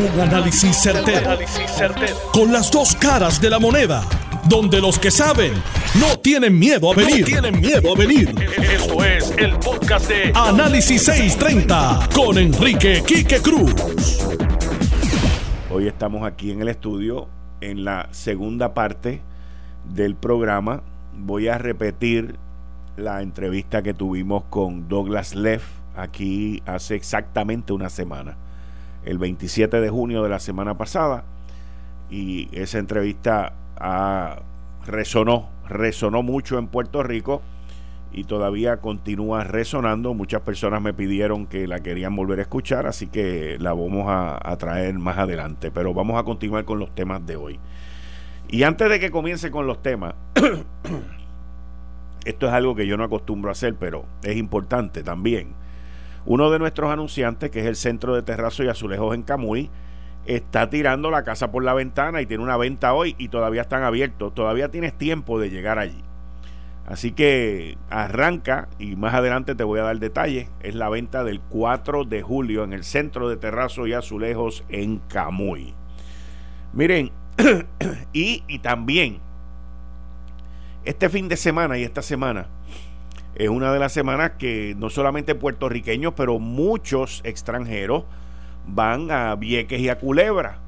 Un análisis certero, Con las dos caras de la moneda. Donde los que saben no tienen miedo a venir. tienen miedo a venir. Esto es el podcast de Análisis 630 con Enrique Quique Cruz. Hoy estamos aquí en el estudio en la segunda parte del programa. Voy a repetir la entrevista que tuvimos con Douglas Leff aquí hace exactamente una semana el 27 de junio de la semana pasada y esa entrevista resonó, resonó mucho en Puerto Rico y todavía continúa resonando. Muchas personas me pidieron que la querían volver a escuchar, así que la vamos a, a, traer más adelante. Pero vamos a continuar con los temas de hoy. Y antes de que comience con los temas, esto es algo que yo no acostumbro a hacer, pero es importante también. Uno de nuestros anunciantes, que es el Centro de Terrazo y Azulejos en Camuy, está tirando la casa por la ventana y tiene una venta hoy y todavía están abiertos. Todavía tienes tiempo de llegar allí. Así que arranca y más adelante te voy a dar detalles. Es la venta del 4 de julio en el Centro de Terrazo y Azulejos en Camuy. Miren, y, y también este fin de semana y esta semana es una de las semanas que no solamente puertorriqueños, pero muchos extranjeros van a Vieques y a Culebra.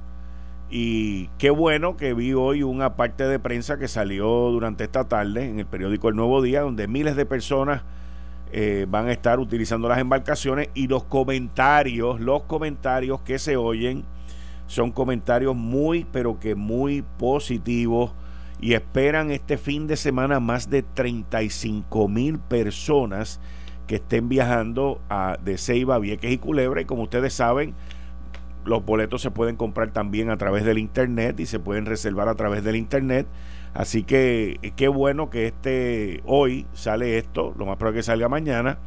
Y qué bueno que vi hoy una parte de prensa que salió durante esta tarde en el periódico El Nuevo Día, donde miles de personas eh, van a estar utilizando las embarcaciones y los comentarios, los comentarios que se oyen son comentarios muy, pero que muy positivos y esperan este fin de semana más de 35 mil personas que estén viajando a, de Ceiba, Vieques y Culebra. Y como ustedes saben, los boletos se pueden comprar también a través del internet y se pueden reservar a través del internet. Así que eh, qué bueno que este hoy sale esto, lo más probable que salga mañana.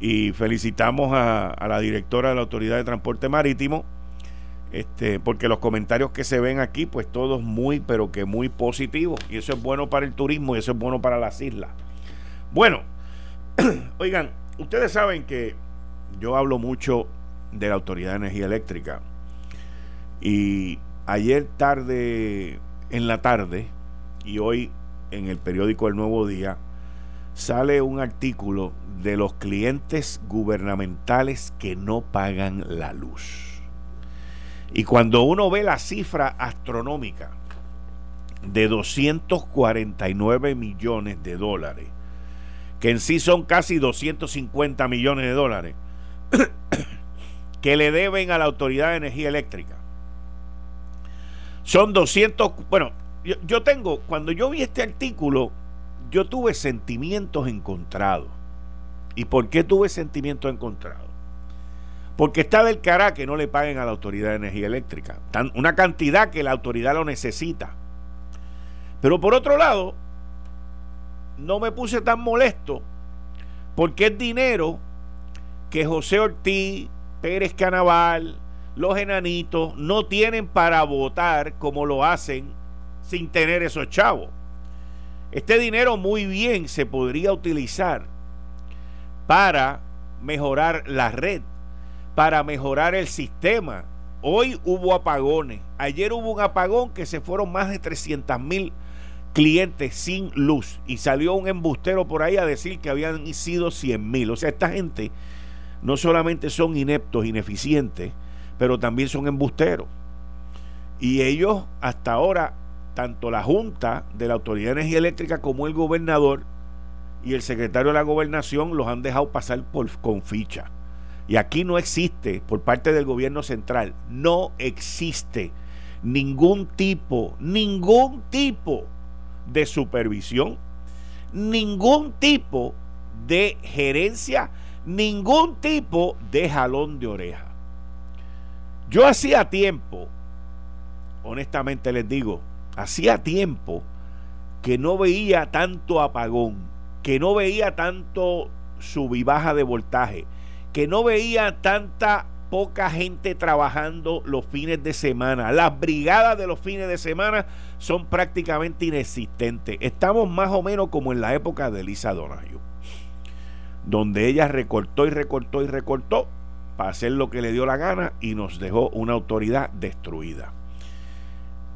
Y felicitamos a, a la directora de la Autoridad de Transporte Marítimo, este, porque los comentarios que se ven aquí, pues todos muy, pero que muy positivos. Y eso es bueno para el turismo y eso es bueno para las islas. Bueno, oigan, ustedes saben que yo hablo mucho de la Autoridad de Energía Eléctrica. Y ayer tarde, en la tarde, y hoy en el periódico El Nuevo Día, sale un artículo de los clientes gubernamentales que no pagan la luz. Y cuando uno ve la cifra astronómica de 249 millones de dólares, que en sí son casi 250 millones de dólares, que le deben a la Autoridad de Energía Eléctrica. Son 200, bueno, yo, yo tengo, cuando yo vi este artículo, yo tuve sentimientos encontrados. ¿Y por qué tuve sentimientos encontrados? Porque está del cara que no le paguen a la Autoridad de Energía Eléctrica. una cantidad que la autoridad lo necesita. Pero por otro lado, no me puse tan molesto porque es dinero que José Ortiz, Pérez Canaval, los enanitos no tienen para votar como lo hacen sin tener esos chavos. Este dinero muy bien se podría utilizar para mejorar la red para mejorar el sistema. Hoy hubo apagones. Ayer hubo un apagón que se fueron más de 300 mil clientes sin luz. Y salió un embustero por ahí a decir que habían sido 100 mil. O sea, esta gente no solamente son ineptos, ineficientes, pero también son embusteros. Y ellos hasta ahora, tanto la Junta de la Autoridad de Energía Eléctrica como el gobernador y el secretario de la gobernación los han dejado pasar con ficha. Y aquí no existe, por parte del gobierno central, no existe ningún tipo, ningún tipo de supervisión, ningún tipo de gerencia, ningún tipo de jalón de oreja. Yo hacía tiempo, honestamente les digo, hacía tiempo que no veía tanto apagón, que no veía tanto sub baja de voltaje que no veía tanta poca gente trabajando los fines de semana. Las brigadas de los fines de semana son prácticamente inexistentes. Estamos más o menos como en la época de Elisa Donayo, donde ella recortó y recortó y recortó para hacer lo que le dio la gana y nos dejó una autoridad destruida.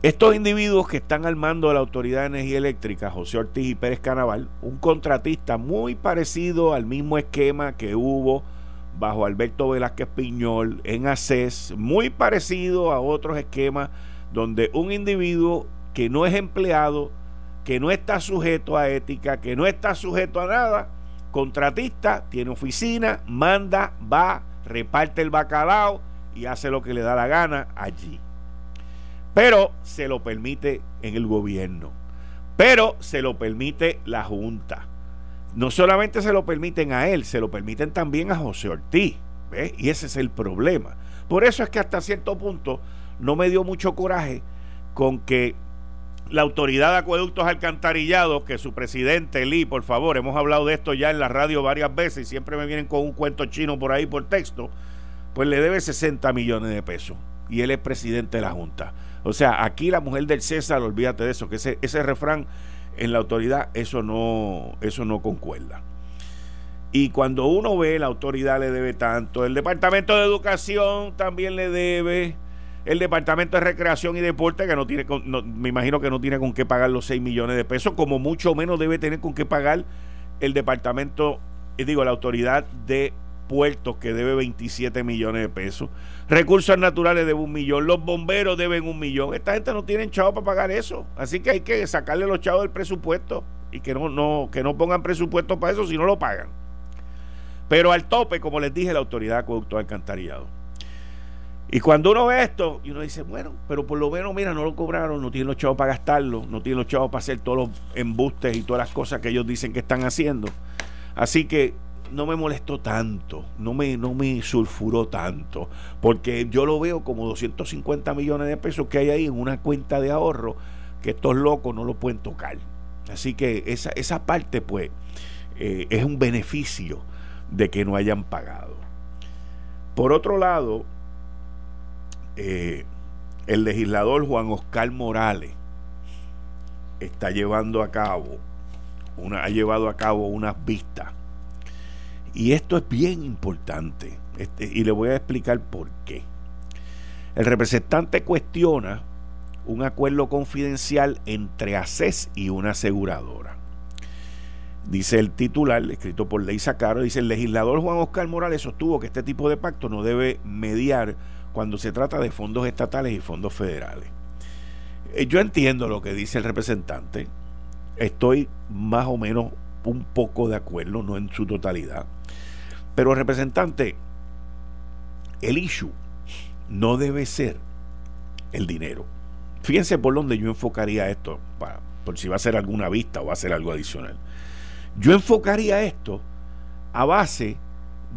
Estos individuos que están al mando de la Autoridad de Energía Eléctrica, José Ortiz y Pérez Canaval, un contratista muy parecido al mismo esquema que hubo bajo Alberto Velázquez Piñol en ACES, muy parecido a otros esquemas donde un individuo que no es empleado, que no está sujeto a ética, que no está sujeto a nada, contratista, tiene oficina, manda, va, reparte el bacalao y hace lo que le da la gana allí. Pero se lo permite en el gobierno. Pero se lo permite la Junta. No solamente se lo permiten a él, se lo permiten también a José Ortiz. Y ese es el problema. Por eso es que hasta cierto punto no me dio mucho coraje con que la autoridad de acueductos alcantarillados, que su presidente Lee, por favor, hemos hablado de esto ya en la radio varias veces y siempre me vienen con un cuento chino por ahí por texto, pues le debe 60 millones de pesos y él es presidente de la Junta. O sea, aquí la mujer del César, olvídate de eso, que ese, ese refrán en la autoridad, eso no, eso no concuerda. Y cuando uno ve la autoridad le debe tanto, el Departamento de Educación también le debe, el Departamento de Recreación y Deporte, que no tiene, me imagino que no tiene con qué pagar los 6 millones de pesos, como mucho menos debe tener con qué pagar el Departamento, eh, digo, la Autoridad de Puertos, que debe 27 millones de pesos. Recursos naturales debe un millón, los bomberos deben un millón. Esta gente no tiene chavos para pagar eso. Así que hay que sacarle los chavos del presupuesto y que no, no, que no pongan presupuesto para eso si no lo pagan. Pero al tope, como les dije, la autoridad acueducto alcantarillado. Y cuando uno ve esto, y uno dice, bueno, pero por lo menos, mira, no lo cobraron, no tienen los chavos para gastarlo, no tienen los chavos para hacer todos los embustes y todas las cosas que ellos dicen que están haciendo. Así que no me molestó tanto, no me, no me sulfuró tanto, porque yo lo veo como 250 millones de pesos que hay ahí en una cuenta de ahorro que estos locos no lo pueden tocar. Así que esa, esa parte, pues, eh, es un beneficio de que no hayan pagado. Por otro lado, eh, el legislador Juan Oscar Morales está llevando a cabo una, ha llevado a cabo unas vistas y esto es bien importante este, y le voy a explicar por qué. El representante cuestiona un acuerdo confidencial entre ACES y una aseguradora. Dice el titular, escrito por Ley Sacaro, dice el legislador Juan Oscar Morales sostuvo que este tipo de pacto no debe mediar cuando se trata de fondos estatales y fondos federales. Eh, yo entiendo lo que dice el representante, estoy más o menos un poco de acuerdo, no en su totalidad. Pero representante, el issue no debe ser el dinero. Fíjense por dónde yo enfocaría esto, para, por si va a ser alguna vista o va a ser algo adicional. Yo enfocaría esto a base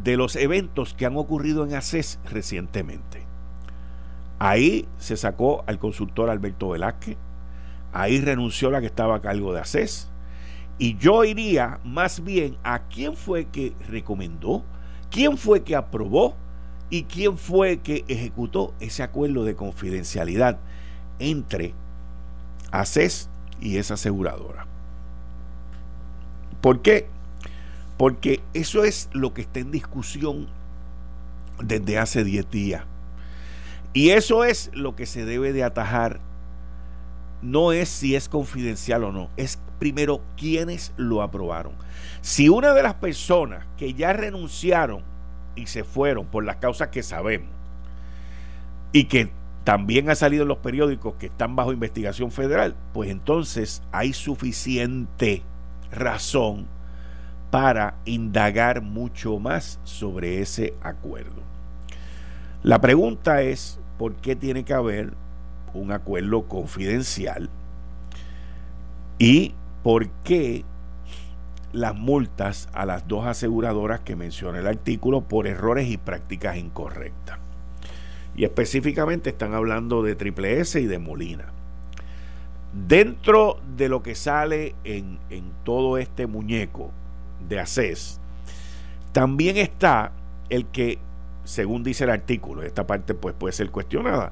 de los eventos que han ocurrido en ACES recientemente. Ahí se sacó al consultor Alberto Velázquez, ahí renunció la que estaba a cargo de ACES, y yo iría más bien a quién fue que recomendó, quién fue que aprobó y quién fue que ejecutó ese acuerdo de confidencialidad entre ACES y esa aseguradora. ¿Por qué? Porque eso es lo que está en discusión desde hace 10 días. Y eso es lo que se debe de atajar. No es si es confidencial o no, es primero quiénes lo aprobaron. Si una de las personas que ya renunciaron y se fueron por las causas que sabemos y que también ha salido en los periódicos que están bajo investigación federal, pues entonces hay suficiente razón para indagar mucho más sobre ese acuerdo. La pregunta es, ¿por qué tiene que haber un acuerdo confidencial? Y por qué las multas a las dos aseguradoras que menciona el artículo por errores y prácticas incorrectas. Y específicamente están hablando de Triple S y de Molina. Dentro de lo que sale en, todo este muñeco de ACES, también está el que, según dice el artículo, esta parte pues puede ser cuestionada,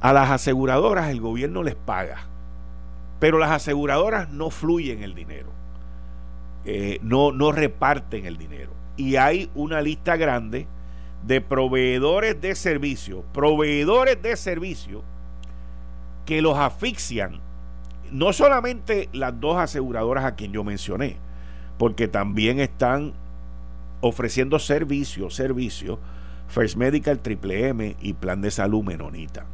a las aseguradoras el gobierno les paga pero las aseguradoras no fluyen el dinero, eh, no, no reparten el dinero. Y hay una lista grande de proveedores de servicio, proveedores de servicio que los asfixian, no solamente las dos aseguradoras a quien yo mencioné, porque también están ofreciendo servicio, servicio, First Medical, Triple M y Plan de Salud Menonita.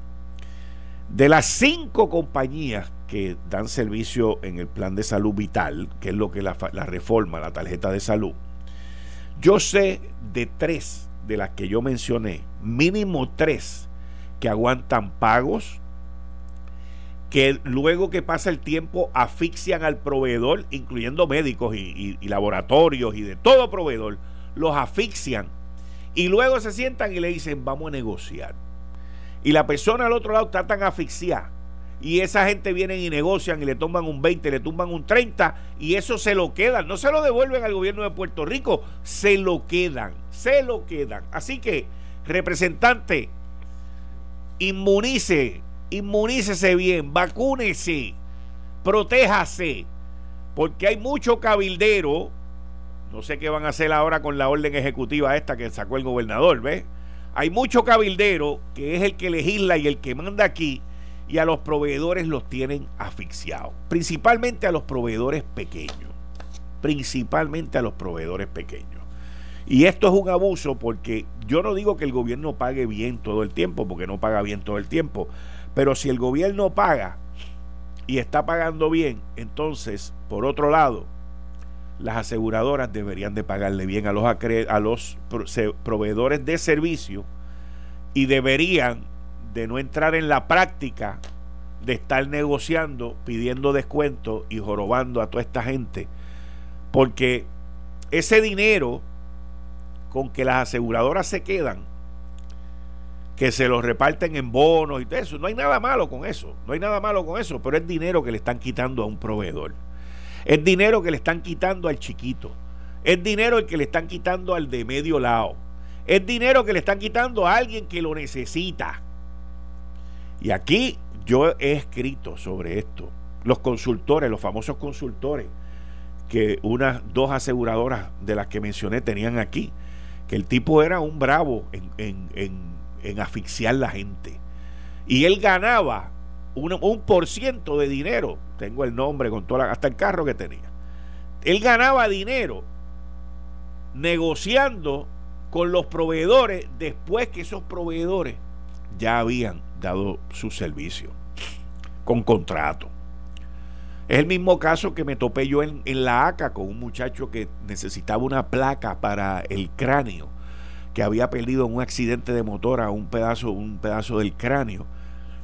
De las cinco compañías que dan servicio en el plan de salud vital, que es lo que la, la reforma, la tarjeta de salud, yo sé de tres de las que yo mencioné, mínimo tres que aguantan pagos, que luego que pasa el tiempo asfixian al proveedor, incluyendo médicos y, laboratorios y de todo proveedor, los asfixian y luego se sientan y le dicen vamos a negociar. Y la persona al otro lado está tan asfixiada y esa gente vienen y negocian y le toman un 20, le tumban un 30 y eso se lo quedan, no se lo devuelven al gobierno de Puerto Rico, se lo quedan, se lo quedan. Así que, representante, inmunice, inmunícese bien, vacúnese, protéjase, porque hay mucho cabildero, no sé qué van a hacer ahora con la orden ejecutiva esta que sacó el gobernador, ¿ves? Hay mucho cabildero que es el que legisla y el que manda aquí y a los proveedores los tienen asfixiados, principalmente a los proveedores pequeños, principalmente a los proveedores pequeños. Y esto es un abuso porque yo no digo que el gobierno pague bien todo el tiempo, porque no paga bien todo el tiempo, pero si el gobierno paga y está pagando bien, entonces, por otro lado, las aseguradoras deberían de pagarle bien a los, a los proveedores de servicio y deberían de no entrar en la práctica de estar negociando, pidiendo descuento y jorobando a toda esta gente. Porque ese dinero con que las aseguradoras se quedan, que se los reparten en bonos y todo eso, no hay nada malo con eso, no hay nada malo con eso, pero es dinero que le están quitando a un proveedor. Es dinero que le están quitando al chiquito. Es dinero el que le están quitando al de medio lado. Es dinero que le están quitando a alguien que lo necesita. Y aquí yo he escrito sobre esto. Los consultores, los famosos consultores, que unas dos aseguradoras de las que mencioné tenían aquí, que el tipo era un bravo en, en, asfixiar la gente. Y él ganaba un, un, por ciento de dinero. Tengo el nombre con toda hasta el carro que tenía. Él ganaba dinero negociando con los proveedores después que esos proveedores ya habían dado su servicio con contrato. Es el mismo caso que me topé yo en, la ACA con un muchacho que necesitaba una placa para el cráneo, que había perdido en un accidente de motora un pedazo, un pedazo del cráneo.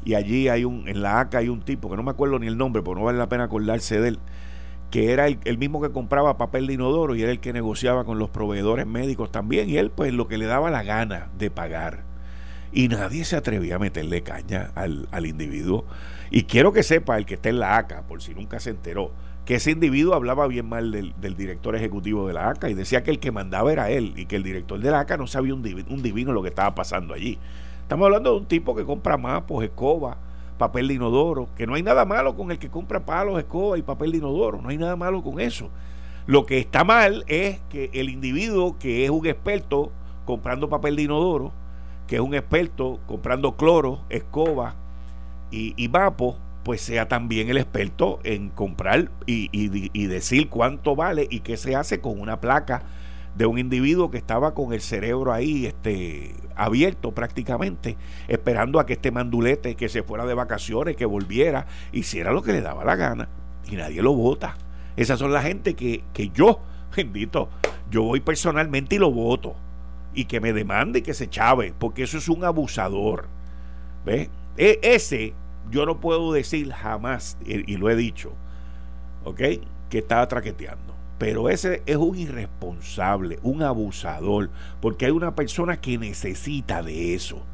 Y allí hay un, en la ACA hay un tipo, que no me acuerdo ni el nombre, pero no vale la pena acordarse de él, que era el, el, mismo que compraba papel de inodoro y era el que negociaba con los proveedores médicos también. Y él, pues, lo que le daba la gana de pagar y nadie se atrevía a meterle caña al, individuo. Y quiero que sepa el que está en la ACA, por si nunca se enteró, que ese individuo hablaba bien mal del, director ejecutivo de la ACA y decía que el que mandaba era él y que el director de la ACA no sabía un divino lo que estaba pasando allí. Estamos hablando de un tipo que compra mapos, escoba, papel de inodoro, que no hay nada malo con el que compra palos, escoba y papel de inodoro, no hay nada malo con eso. Lo que está mal es que el individuo que es un experto comprando papel de inodoro, que es un experto comprando cloro, escoba y, y vapo, pues sea también el experto en comprar y, y, decir cuánto vale y qué se hace con una placa de un individuo que estaba con el cerebro ahí este, abierto prácticamente, esperando a que este mandulete que se fuera de vacaciones, que volviera, hiciera lo que le daba la gana y nadie lo vota. Esas son la gente que, que yo, bendito, yo voy personalmente y lo voto y que me demande y que se chave, porque eso es un abusador. ¿Ves? E, ese yo no puedo decir jamás, y, lo he dicho, ¿ok? Que estaba traqueteando. Pero ese es un irresponsable, un abusador, porque hay una persona que necesita de eso.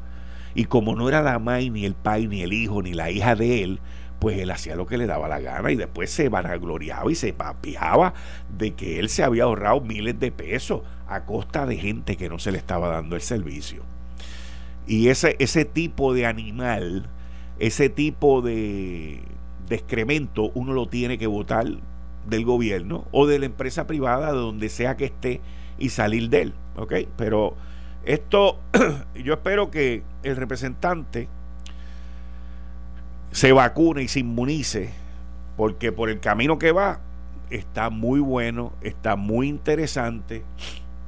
Y como no era la madre, ni el pai, ni el hijo, ni la hija de él, pues él hacía lo que le daba la gana y después se vanagloriaba y se papiaba de que él se había ahorrado miles de pesos a costa de gente que no se le estaba dando el servicio. Y ese, ese tipo de animal, ese tipo de, de excremento, uno lo tiene que votar del gobierno o de la empresa privada, de donde sea que esté, y salir de él. ¿Ok? Pero Esto, yo espero que el representante se vacune y se inmunice, porque por el camino que va está muy bueno, está muy interesante,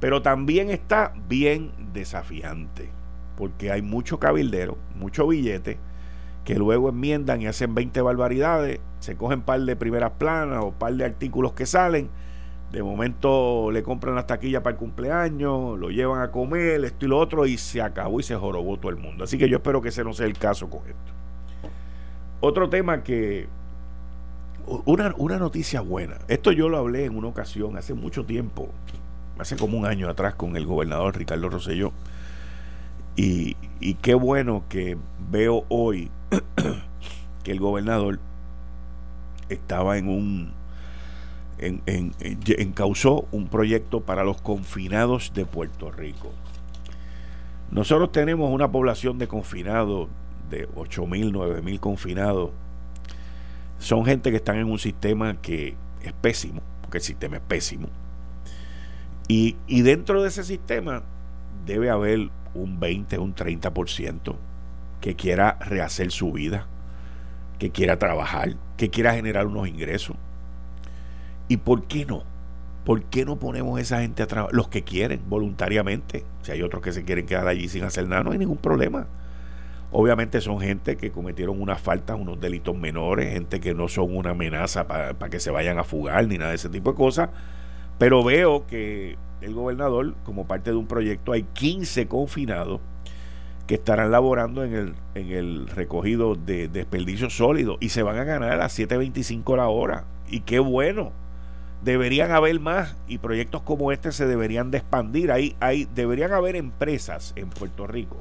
pero también está bien desafiante, porque hay mucho cabildero, mucho billete, que luego enmiendan y hacen 20 barbaridades, se cogen par de primeras planas o par de artículos que salen, de momento le compran las taquillas para el cumpleaños, lo llevan a comer, esto y lo otro, y se acabó y se jorobó todo el mundo. Así que yo espero que ese no sea el caso con esto. Otro tema que... Una, una noticia buena. Esto yo lo hablé en una ocasión hace mucho tiempo, hace como un año atrás con el gobernador Ricardo Rosselló. Y, y qué bueno que veo hoy que el gobernador estaba en un en, en, encausó un proyecto para los confinados de Puerto Rico. Nosotros tenemos una población de confinados de 8 mil, 9 mil confinados. Son gente que están en un sistema que es pésimo, porque el sistema es pésimo. Y, y dentro de ese sistema debe haber un 20, un 30% que quiera rehacer su vida, que quiera trabajar, que quiera generar unos ingresos. ¿Y por qué no? ¿Por qué no ponemos a esa gente a trabajar? Los que quieren, voluntariamente. Si hay otros que se quieren quedar allí sin hacer nada, no hay ningún problema. Obviamente son gente que cometieron unas faltas, unos delitos menores, gente que no son una amenaza para que se vayan a fugar ni nada de ese tipo de cosas. Pero veo que el gobernador, como parte de un proyecto, hay 15 confinados que estarán laborando en el, en el recogido de desperdicios sólidos y se van a ganar a las 7.25 la hora. Y qué bueno. Deberían haber más y proyectos como este se deberían de expandir. Ahí, ahí deberían haber empresas en Puerto Rico,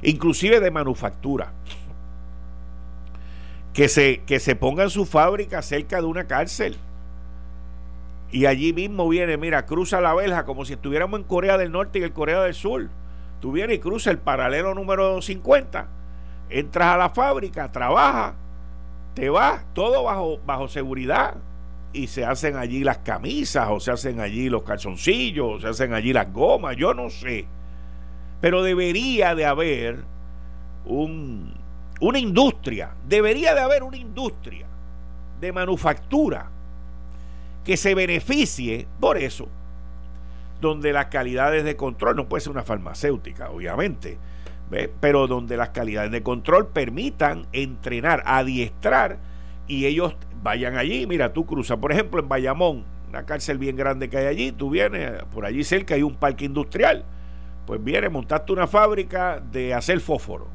inclusive de manufactura, que se, que se pongan su fábrica cerca de una cárcel. Y allí mismo viene, mira, cruza la verja como si estuviéramos en Corea del Norte y el Corea del Sur Tú vienes y cruzas el paralelo número 50, entras a la fábrica, trabajas, te vas, todo bajo, bajo seguridad. Y se hacen allí las camisas, o se hacen allí los calzoncillos, o se hacen allí las gomas, yo no sé. Pero debería de haber un, una industria, debería de haber una industria de manufactura que se beneficie por eso donde las calidades de control, no puede ser una farmacéutica, obviamente, pero donde las calidades de control permitan entrenar, adiestrar y ellos vayan allí. Mira, tú cruzas, por ejemplo, en Bayamón, una cárcel bien grande que hay allí, tú vienes, por allí cerca hay un parque industrial. Pues viene, montaste una fábrica de hacer fósforo.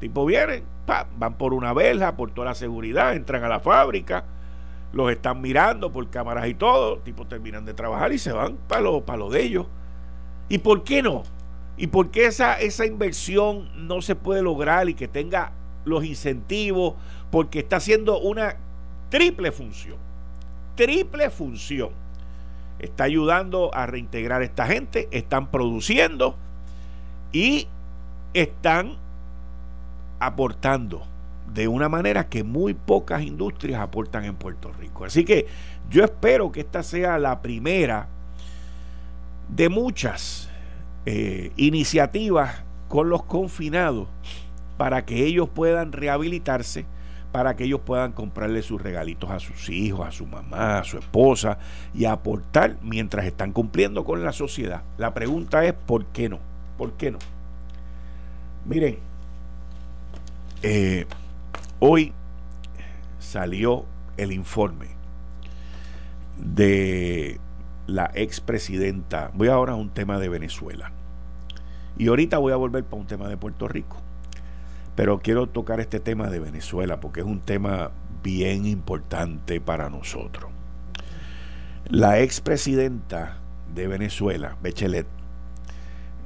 Tipo vienen, van por una verja, por toda la seguridad, entran a la fábrica los están mirando por cámaras y todo, tipo terminan de trabajar y se van para lo, para lo de ellos. ¿Y por qué no? ¿Y por qué esa, esa inversión no se puede lograr y que tenga los incentivos? Porque está haciendo una triple función. Triple función. Está ayudando a reintegrar a esta gente, están produciendo y están aportando de una manera que muy pocas industrias aportan en Puerto Rico. Así que yo espero que esta sea la primera de muchas eh, iniciativas con los confinados para que ellos puedan rehabilitarse, para que ellos puedan comprarle sus regalitos a sus hijos, a su mamá, a su esposa y aportar mientras están cumpliendo con la sociedad. La pregunta es, ¿por qué no? ¿Por qué no? Miren, eh, Hoy salió el informe de la expresidenta. Voy ahora a un tema de Venezuela. Y ahorita voy a volver para un tema de Puerto Rico. Pero quiero tocar este tema de Venezuela porque es un tema bien importante para nosotros. La expresidenta de Venezuela, Bechelet,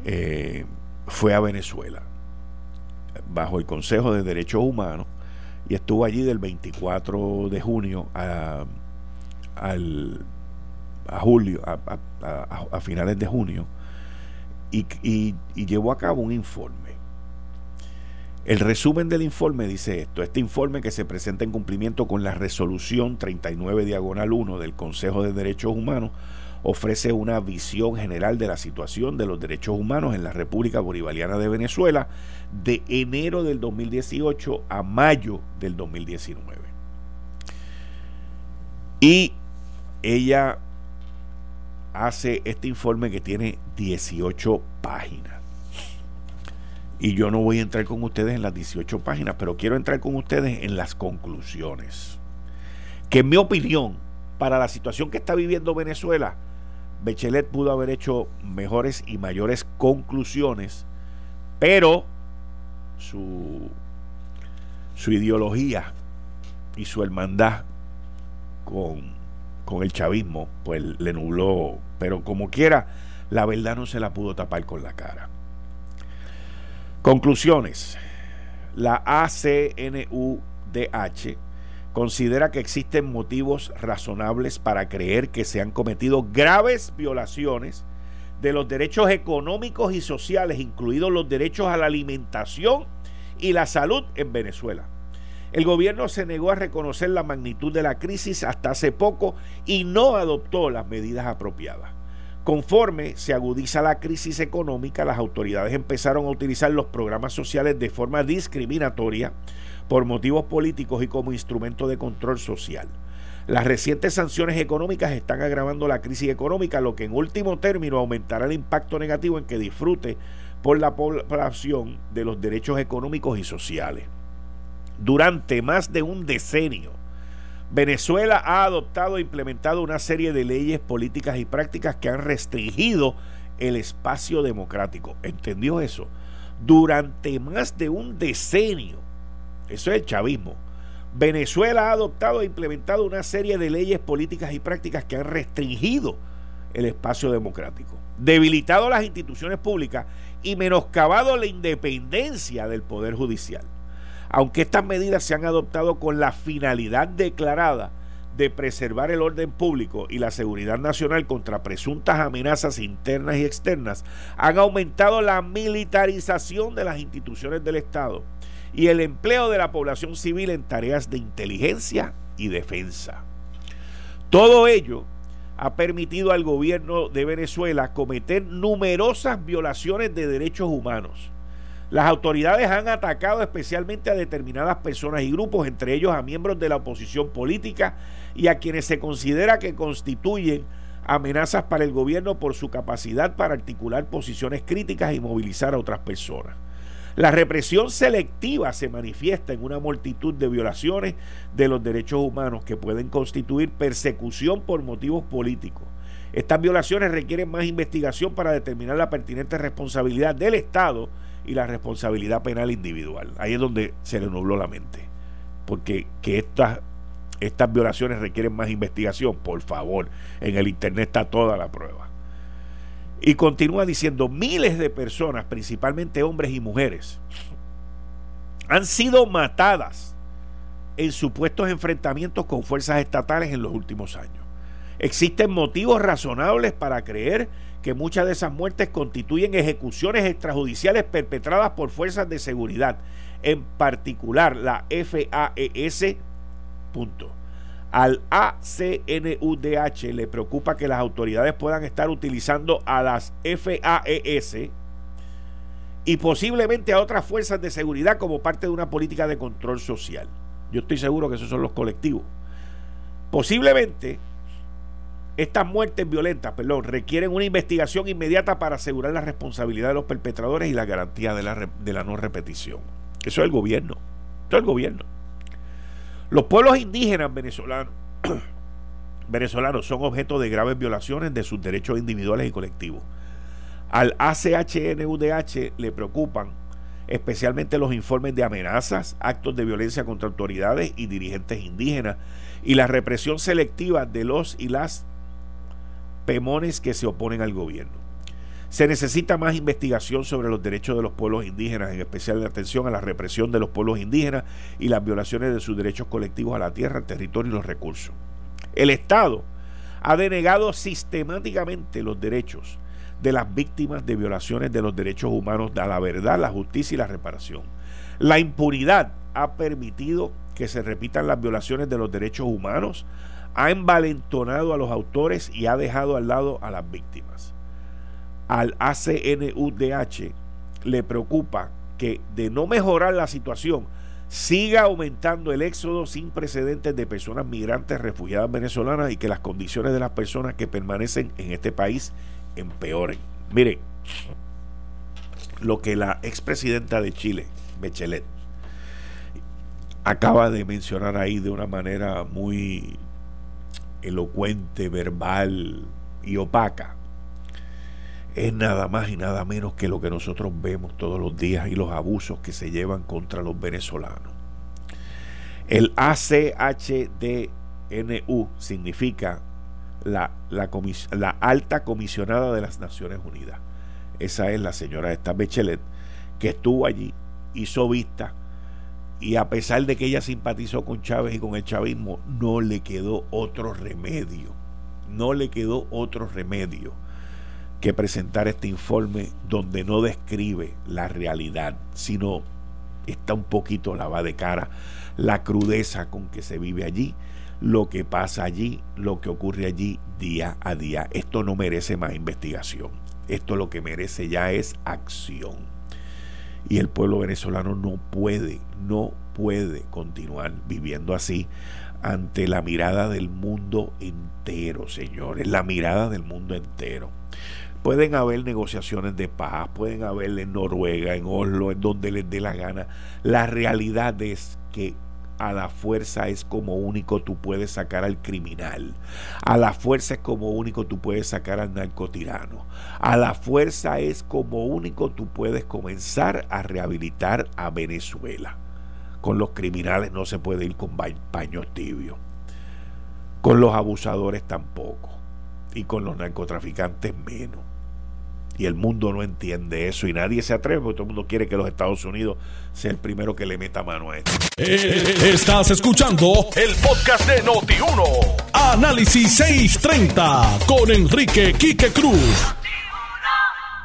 eh, fue a Venezuela bajo el Consejo de Derechos Humanos y estuvo allí del 24 de junio a, a julio, a, finales de junio, y, y, llevó a cabo un informe. El resumen del informe dice esto, este informe que se presenta en cumplimiento con la resolución 39 diagonal 1 del Consejo de Derechos Humanos ofrece una visión general de la situación de los derechos humanos en la República Bolivariana de Venezuela de enero del 2018 a mayo del 2019. Y ella hace este informe que tiene 18 páginas. Y yo no voy a entrar con ustedes en las 18 páginas, pero quiero entrar con ustedes en las conclusiones. Que en mi opinión, para la situación que está viviendo Venezuela, Bechelet pudo haber hecho mejores y mayores conclusiones, pero su, su ideología y su hermandad con, con el chavismo, pues le nubló. Pero como quiera, la verdad no se la pudo tapar con la cara. Conclusiones. La ACNUDH considera que existen motivos razonables para creer que se han cometido graves violaciones de los derechos económicos y sociales, incluidos los derechos a la alimentación y la salud en Venezuela. El gobierno se negó a reconocer la magnitud de la crisis hasta hace poco y no adoptó las medidas apropiadas. Conforme se agudiza la crisis económica, las autoridades empezaron a utilizar los programas sociales de forma discriminatoria por motivos políticos y como instrumento de control social. Las recientes sanciones económicas están agravando la crisis económica, lo que en último término aumentará el impacto negativo en que disfrute por la población de los derechos económicos y sociales. Durante más de un decenio, Venezuela ha adoptado e implementado una serie de leyes políticas y prácticas que han restringido el espacio democrático. ¿Entendió eso? Durante más de un decenio, eso es el chavismo. Venezuela ha adoptado e implementado una serie de leyes políticas y prácticas que han restringido el espacio democrático, debilitado las instituciones públicas y menoscabado la independencia del Poder Judicial. Aunque estas medidas se han adoptado con la finalidad declarada de preservar el orden público y la seguridad nacional contra presuntas amenazas internas y externas, han aumentado la militarización de las instituciones del Estado y el empleo de la población civil en tareas de inteligencia y defensa. Todo ello ha permitido al gobierno de Venezuela cometer numerosas violaciones de derechos humanos. Las autoridades han atacado especialmente a determinadas personas y grupos, entre ellos a miembros de la oposición política y a quienes se considera que constituyen amenazas para el gobierno por su capacidad para articular posiciones críticas y movilizar a otras personas. La represión selectiva se manifiesta en una multitud de violaciones de los derechos humanos que pueden constituir persecución por motivos políticos. Estas violaciones requieren más investigación para determinar la pertinente responsabilidad del Estado y la responsabilidad penal individual. Ahí es donde se le nubló la mente. Porque que estas, estas violaciones requieren más investigación, por favor, en el Internet está toda la prueba. Y continúa diciendo, miles de personas, principalmente hombres y mujeres, han sido matadas en supuestos enfrentamientos con fuerzas estatales en los últimos años. Existen motivos razonables para creer que muchas de esas muertes constituyen ejecuciones extrajudiciales perpetradas por fuerzas de seguridad, en particular la FAES. Punto. Al ACNUDH le preocupa que las autoridades puedan estar utilizando a las FAES y posiblemente a otras fuerzas de seguridad como parte de una política de control social. Yo estoy seguro que esos son los colectivos. Posiblemente estas muertes violentas, perdón, requieren una investigación inmediata para asegurar la responsabilidad de los perpetradores y la garantía de la, no repetición. Eso es el gobierno. Eso es el gobierno. Los pueblos indígenas venezolanos, son objeto de graves violaciones de sus derechos individuales y colectivos. Al ACHNUDH le preocupan especialmente los informes de amenazas, actos de violencia contra autoridades y dirigentes indígenas y la represión selectiva de los y las pemones que se oponen al gobierno. Se necesita más investigación sobre los derechos de los pueblos indígenas, en especial de atención a la represión de los pueblos indígenas y las violaciones de sus derechos colectivos a la tierra, al territorio y los recursos. El Estado ha denegado sistemáticamente los derechos de las víctimas de violaciones de los derechos humanos a la verdad, la justicia y la reparación. La impunidad ha permitido que se repitan las violaciones de los derechos humanos ha envalentonado a los autores y ha dejado al lado a las víctimas. Al ACNUDH le preocupa que de no mejorar la situación, siga aumentando el éxodo sin precedentes de personas migrantes refugiadas venezolanas y que las condiciones de las personas que permanecen en este país empeoren. Mire, lo que la expresidenta de Chile, Bechelet, acaba de mencionar ahí de una manera muy elocuente, verbal y opaca, es nada más y nada menos que lo que nosotros vemos todos los días y los abusos que se llevan contra los venezolanos. El ACHDNU significa la, la, alta comisionada de las Naciones Unidas. Esa es la señora esta Bechelet, que estuvo allí, hizo vista, y a pesar de que ella simpatizó con Chávez y con el chavismo, no le quedó otro remedio, no le quedó otro remedio que presentar este informe donde no describe la realidad, sino está un poquito lavada de cara la crudeza con que se vive allí, lo que pasa allí, lo que ocurre allí día a día. Esto no merece más investigación. Esto lo que merece ya es acción. Y el pueblo venezolano no puede, no puede continuar viviendo así ante la mirada del mundo entero, señores, la mirada del mundo entero. Pueden haber negociaciones de paz, pueden haber en Noruega, en Oslo, en donde les dé la gana. La realidad es que a la fuerza es como único tú puedes sacar al criminal. A la fuerza es como único tú puedes sacar al narcotirano. A la fuerza es como único tú puedes comenzar a rehabilitar a Venezuela. Con los criminales no se puede ir con paños tibios. Con los abusadores tampoco. Y con los narcotraficantes menos. Y el mundo no entiende eso y nadie se atreve porque todo el mundo quiere que los Estados Unidos sea el primero que le meta mano a esto. Eh, estás escuchando el podcast de Noti1. Análisis 630 con Enrique Quique Cruz.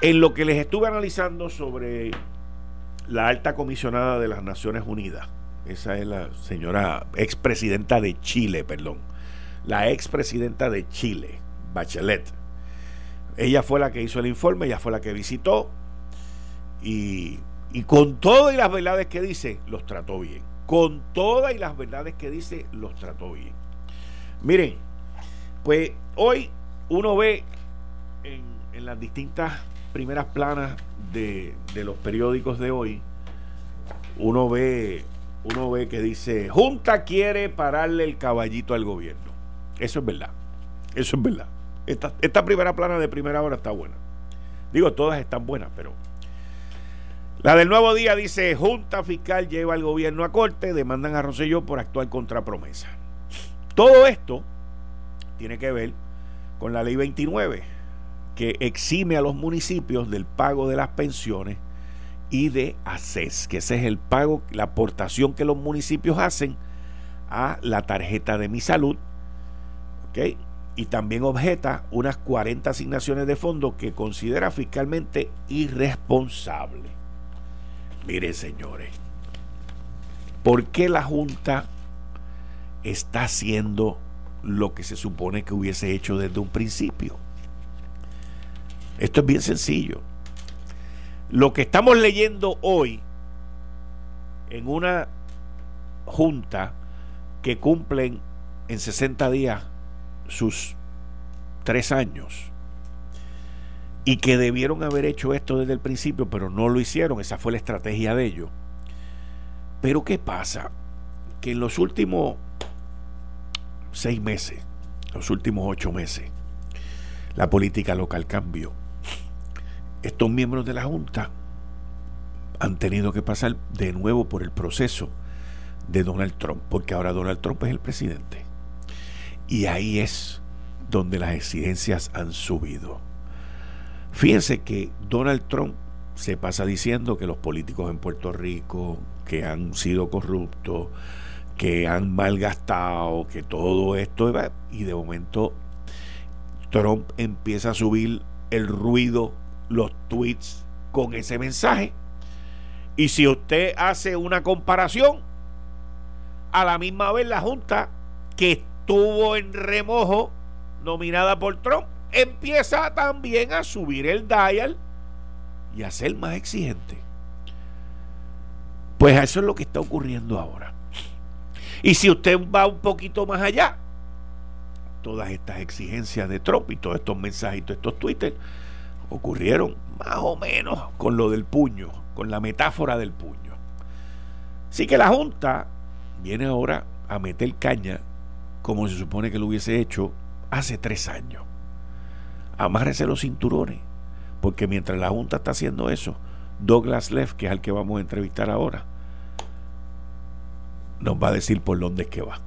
En lo que les estuve analizando sobre la alta comisionada de las Naciones Unidas, esa es la señora expresidenta de Chile, perdón, la expresidenta de Chile, Bachelet ella fue la que hizo el informe, ella fue la que visitó y, con todas las verdades que dice, los trató bien. Con todas y las verdades que dice, los trató bien. Miren, pues hoy uno ve en, las distintas primeras planas de, de, los periódicos de hoy, uno ve, uno ve que dice, Junta quiere pararle el caballito al gobierno. Eso es verdad. Eso es verdad. Esta, primera plana de primera hora está buena. Digo, todas están buenas, pero la del nuevo día dice, Junta Fiscal lleva al gobierno a corte, demandan a Rosselló por actuar contra promesa. Todo esto tiene que ver con la ley 29, que exime a los municipios del pago de las pensiones y de ACES, que ese es el pago, la aportación que los municipios hacen a la tarjeta de mi salud. ¿ok? Y también objeta unas 40 asignaciones de fondos que considera fiscalmente irresponsable. Mire, señores, ¿por qué la Junta está haciendo lo que se supone que hubiese hecho desde un principio? Esto es bien sencillo. Lo que estamos leyendo hoy en una junta que cumplen en 60 días sus tres años y que debieron haber hecho esto desde el principio, pero no lo hicieron, esa fue la estrategia de ellos. Pero ¿qué pasa? Que en los últimos seis meses, los últimos ocho meses, la política local cambió. Estos miembros de la Junta han tenido que pasar de nuevo por el proceso de Donald Trump, porque ahora Donald Trump es el presidente. Y ahí es donde las exigencias han subido. Fíjense que Donald Trump se pasa diciendo que los políticos en Puerto Rico, que han sido corruptos, que han malgastado, que todo esto, y de momento Trump empieza a subir el ruido, los tweets con ese mensaje. Y si usted hace una comparación, a la misma vez la Junta que estuvo en remojo, nominada por Trump, empieza también a subir el dial y a ser más exigente. Pues eso es lo que está ocurriendo ahora. Y si usted va un poquito más allá, todas estas exigencias de Trump y todos estos mensajitos, estos Twitter, ocurrieron más o menos con lo del puño, con la metáfora del puño. Así que la Junta viene ahora a meter caña como se supone que lo hubiese hecho hace tres años. Amárrese los cinturones, porque mientras la Junta está haciendo eso, Douglas Leff, que es al que vamos a entrevistar ahora, nos va a decir por dónde es que va.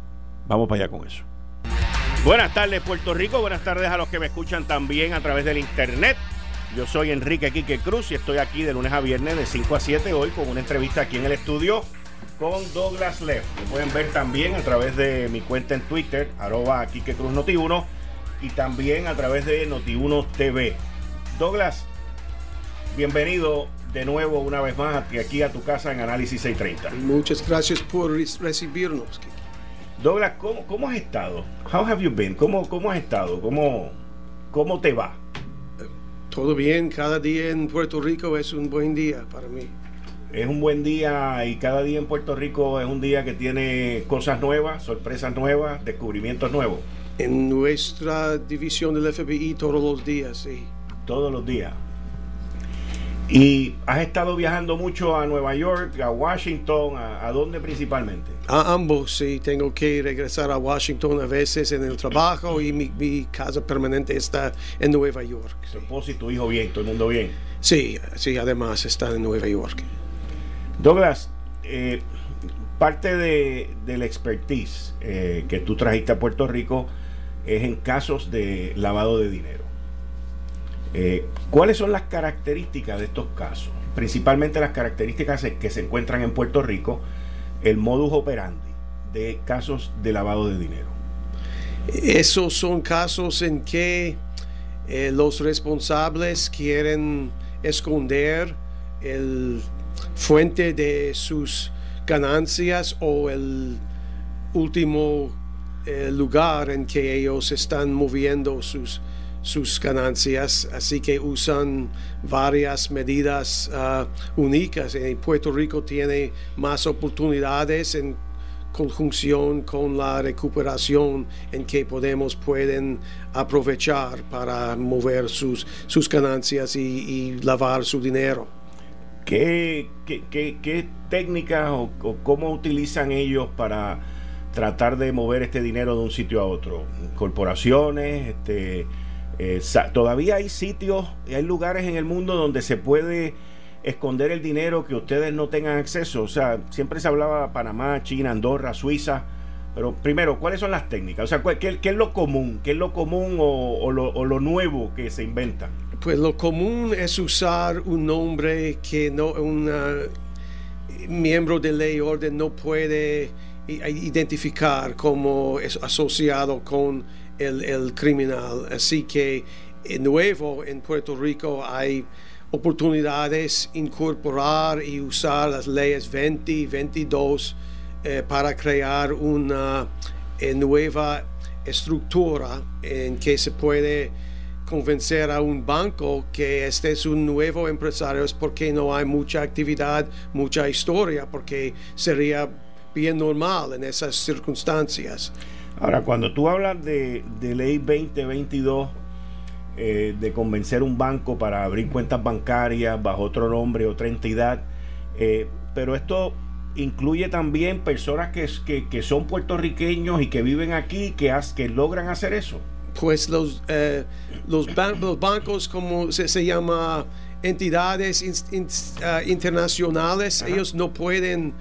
Vamos para allá con eso. Buenas tardes Puerto Rico, buenas tardes a los que me escuchan también a través del internet. Yo soy Enrique Quique Cruz y estoy aquí de lunes a viernes de 5 a 7 hoy con una entrevista aquí en el estudio con Douglas Leff. Lo pueden ver también a través de mi cuenta en Twitter, arroba Quique Cruz Noti1 y también a través de Noti1 TV. Douglas, bienvenido de nuevo una vez más aquí a tu casa en Análisis 630. Muchas gracias por recibirnos. Douglas, ¿cómo, ¿cómo, has estado? How have you been? ¿Cómo, cómo has estado? ¿Cómo, ¿Cómo te va? Todo bien, cada día en Puerto Rico es un buen día para mí. Es un buen día y cada día en Puerto Rico es un día que tiene cosas nuevas, sorpresas nuevas, descubrimientos nuevos. En nuestra división del FBI todos los días, sí. Todos los días. ¿Y has estado viajando mucho a Nueva York, a Washington, a, dónde principalmente? A ambos, sí. Tengo que regresar a Washington a veces en el trabajo y mi, casa permanente está en Nueva York. Tu esposo y tu hijo bien, todo el mundo bien. Sí, sí, además están en Nueva York. Douglas, eh, parte de, del expertise eh, que tú trajiste a Puerto Rico es en casos de lavado de dinero. Eh, ¿Cuáles son las características de estos casos? Principalmente las características que se encuentran en Puerto Rico, el modus operandi de casos de lavado de dinero. Esos son casos en que eh, los responsables quieren esconder el fuente de sus ganancias o el último eh, lugar en que ellos están moviendo sus sus ganancias, así que usan varias medidas uh, únicas. En Puerto Rico tiene más oportunidades en conjunción con la recuperación en que podemos pueden aprovechar para mover sus, sus ganancias y, lavar su dinero. ¿Qué, qué, técnicas o, o, cómo utilizan ellos para tratar de mover este dinero de un sitio a otro? ¿Corporaciones? Este, eh, todavía hay sitios, hay lugares en el mundo donde se puede esconder el dinero que ustedes no tengan acceso. O sea, siempre se hablaba Panamá, China, Andorra, Suiza. Pero primero, ¿cuáles son las técnicas? O sea, ¿qué, es lo común? ¿Qué es lo común o, lo, nuevo que se inventa? Pues lo común es usar un nombre que no un miembro de ley orden no puede identificar como asociado con el, criminal. Así que de nuevo en Puerto Rico hay oportunidades incorporar y usar las leyes 20 y 22 eh, para crear una eh, nueva estructura en que se puede convencer a un banco que este es un nuevo empresario es porque no hay mucha actividad, mucha historia, porque sería bien normal en esas circunstancias. Ahora, cuando tú hablas de, ley 2022, eh, de convencer un banco para abrir cuentas bancarias bajo otro nombre, otra entidad, eh, pero esto incluye también personas que, que, son puertorriqueños y que viven aquí, que, que logran hacer eso. Pues los, eh, los, bancos, como se, llama, entidades ah, internacionales, ellos no pueden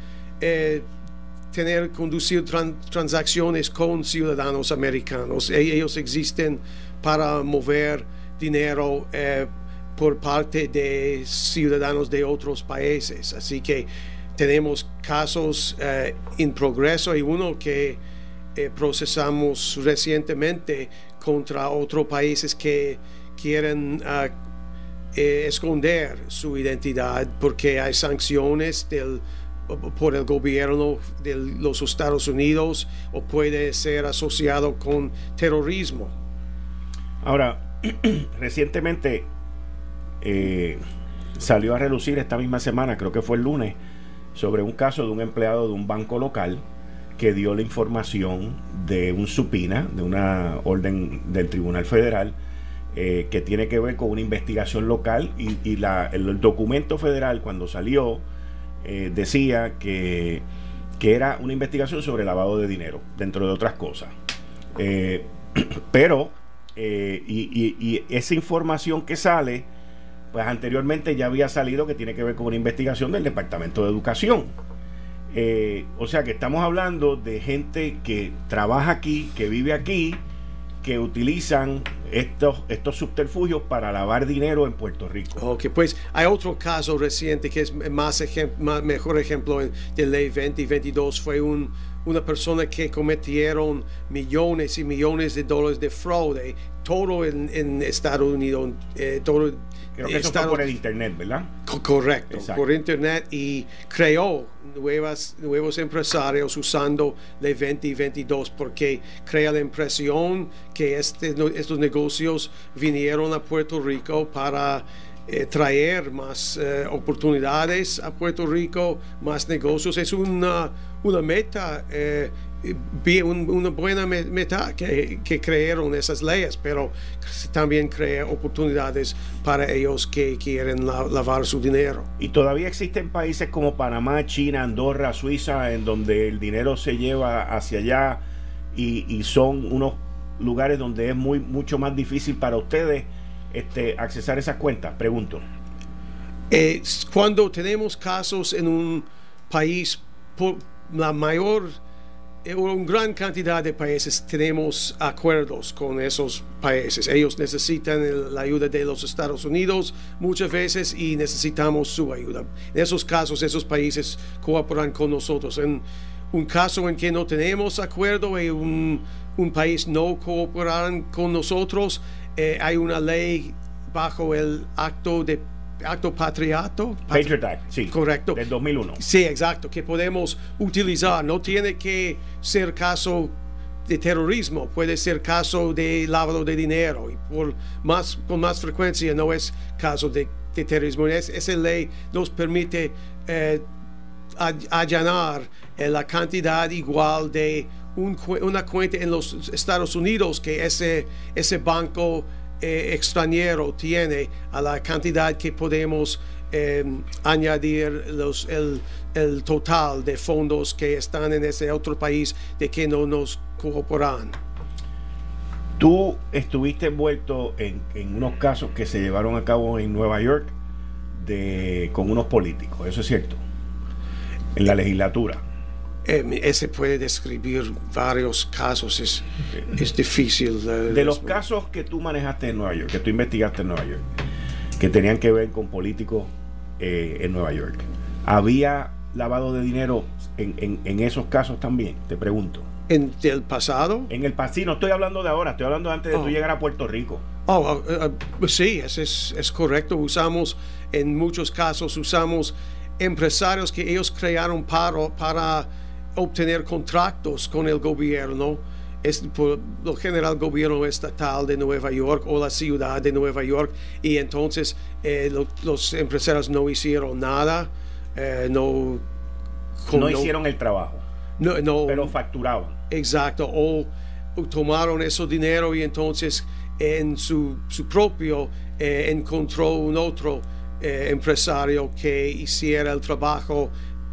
tener, conducir transacciones con ciudadanos americanos. E-, ellos existen para mover dinero eh, por parte de ciudadanos de otros países. Así que tenemos casos eh, en progreso y uno que eh, procesamos recientemente contra otros países que quieren esconder su identidad porque hay sanciones del por el gobierno de los Estados Unidos o puede ser asociado con terrorismo. Ahora, recientemente eh, salió a relucir esta misma semana, creo que fue el lunes, sobre un caso de un empleado de un banco local que dio la información de un supina, de una orden del Tribunal Federal, eh, que tiene que ver con una investigación local y, el, documento federal cuando salió eh, decía que, era una investigación sobre lavado de dinero, dentro de otras cosas. Eh, pero, y, y esa información que sale, pues anteriormente ya había salido que tiene que ver con una investigación del Departamento de Educación. Eh, o sea que estamos hablando de gente que trabaja aquí, que vive aquí, que utilizan estos, estos subterfugios para lavar dinero en Puerto Rico. Ok, pues hay otro caso reciente que es más, mejor ejemplo de ley 2022. Fue un, una persona que cometieron millones y millones de dólares de fraude, todo en, Estados Unidos, eh, todo Creo que eso fue por el Internet, ¿verdad? correcto, por Internet y creó nuevas, nuevos empresarios usando la 2022 porque crea la impresión que este, estos negocios vinieron a Puerto Rico para eh, traer más eh, oportunidades a Puerto Rico, más negocios. Es una, una meta eh, una buena meta que, que, crearon esas leyes, pero también crea oportunidades para ellos que quieren lavar su dinero. Y todavía existen países como Panamá, China, Andorra, Suiza, en donde el dinero se lleva hacia allá y, son unos lugares donde es muy mucho más difícil para ustedes este, accesar esas cuentas. Pregunto. Eh, cuando tenemos casos en un país, por la mayor en una gran cantidad de países tenemos acuerdos con esos países. Ellos necesitan la ayuda de los Estados Unidos muchas veces y necesitamos su ayuda. En esos casos, esos países cooperan con nosotros. En un caso en que no tenemos acuerdo y un, país no cooperan con nosotros, eh, hay una ley bajo el acto de acto patriato. Patriot Act, sí. Correcto. Del 2001. Sí, exacto, que podemos utilizar. No tiene que ser caso de terrorismo, puede ser caso de lavado de dinero y por más, con más frecuencia no es caso de, terrorismo. esa ley nos permite eh, allanar eh, la cantidad igual de una cuenta en los Estados Unidos que ese, ese banco eh, extranjero tiene a la cantidad que podemos eh, añadir los, el, el, total de fondos que están en ese otro país de que no nos cooperan. Tú estuviste envuelto en, en unos casos que se llevaron a cabo en Nueva York de, con unos políticos, eso es cierto, en la legislatura. Eh, ese puede describir varios casos, es, es difícil. de los casos que tú manejaste en Nueva York, que tú investigaste en Nueva York, que tenían que ver con políticos eh, en Nueva York, ¿había lavado de dinero en, en, esos casos también? Te pregunto. ¿En el pasado? En el pasado, no estoy hablando de ahora, estoy hablando antes de tú oh. llegar a Puerto Rico. Oh, uh, uh, sí, es, es, es correcto. Usamos, en muchos casos, usamos empresarios que ellos crearon para, para obtener contratos con el gobierno, es por lo general gobierno estatal de Nueva York o la ciudad de Nueva York, y entonces eh, los empresarios no hicieron nada, eh, no, no hicieron el trabajo, no, pero facturaban. Exacto, o, tomaron ese dinero y entonces en su, su propio eh, encontró un otro empresario que hiciera el trabajo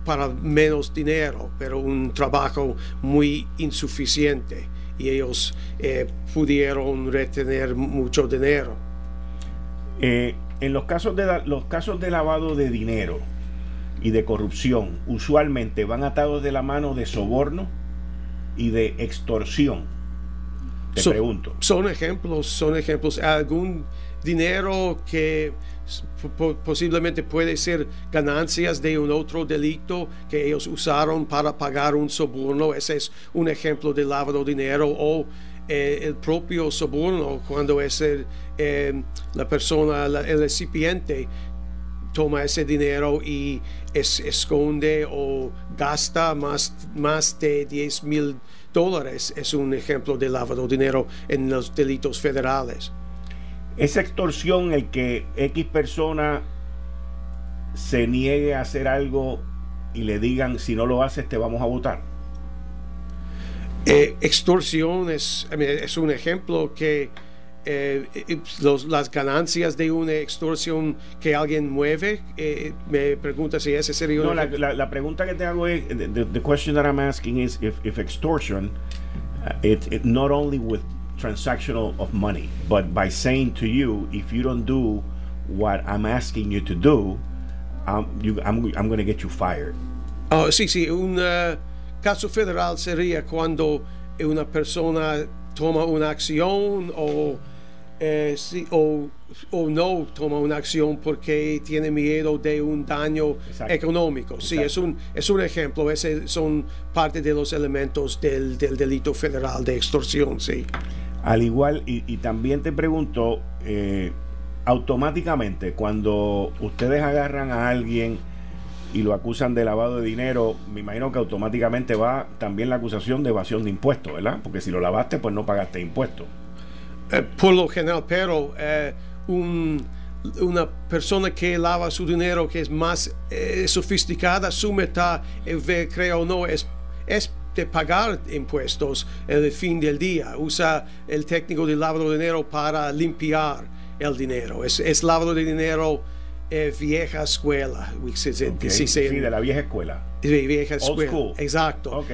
para menos dinero, pero un trabajo muy insuficiente y ellos eh, pudieron retener mucho dinero. Eh, en los casos, de, los casos de lavado de dinero y de corrupción, usualmente van atados de la mano de soborno y de extorsión. Te pregunto. Son ejemplos, son ejemplos. Algún dinero que posiblemente puede ser ganancias de un otro delito que ellos usaron para pagar un soborno. Ese es un ejemplo de lavado de dinero o eh, el propio soborno cuando es eh, la persona, el recipiente toma ese dinero y esconde o gasta más, más de 10 mil dólares. Es un ejemplo de lavado de dinero en los delitos federales. Esa extorsión, el que X persona se niegue a hacer algo y le digan si no lo haces te vamos a votar. Eh, extorsión es, es un ejemplo que eh, las ganancias de una extorsión que alguien mueve, eh, me pregunta si ese sería No, la, la, pregunta que te hago es, the, the, question that I'm asking is if, if extortion, uh, it, it not only with transactional of money, but by saying to you, if you don't do what I'm asking you to do, I'm, you, I'm, I'm going to get you fired. Oh, sí, sí, un uh, caso federal sería cuando una persona toma una acción o eh, sí, o, o, no toma una acción porque tiene miedo de un daño económico. Sí, es un, es un ejemplo. Ese son parte de los elementos del, del delito federal de extorsión, sí. Al igual, y, también te pregunto, eh, automáticamente cuando ustedes agarran a alguien y lo acusan de lavado de dinero, me imagino que automáticamente va también la acusación de evasión de impuestos, ¿verdad? Porque si lo lavaste, pues no pagaste impuestos. Eh, por lo general, pero eh, una persona que lava su dinero que es más sofisticada, su meta, creo o no, es, es de pagar impuestos en el fin del día. Usa el técnico de lavado de dinero para limpiar el dinero. Es, es lavado de dinero eh, vieja escuela. sí, de la vieja escuela. vieja escuela. Exacto.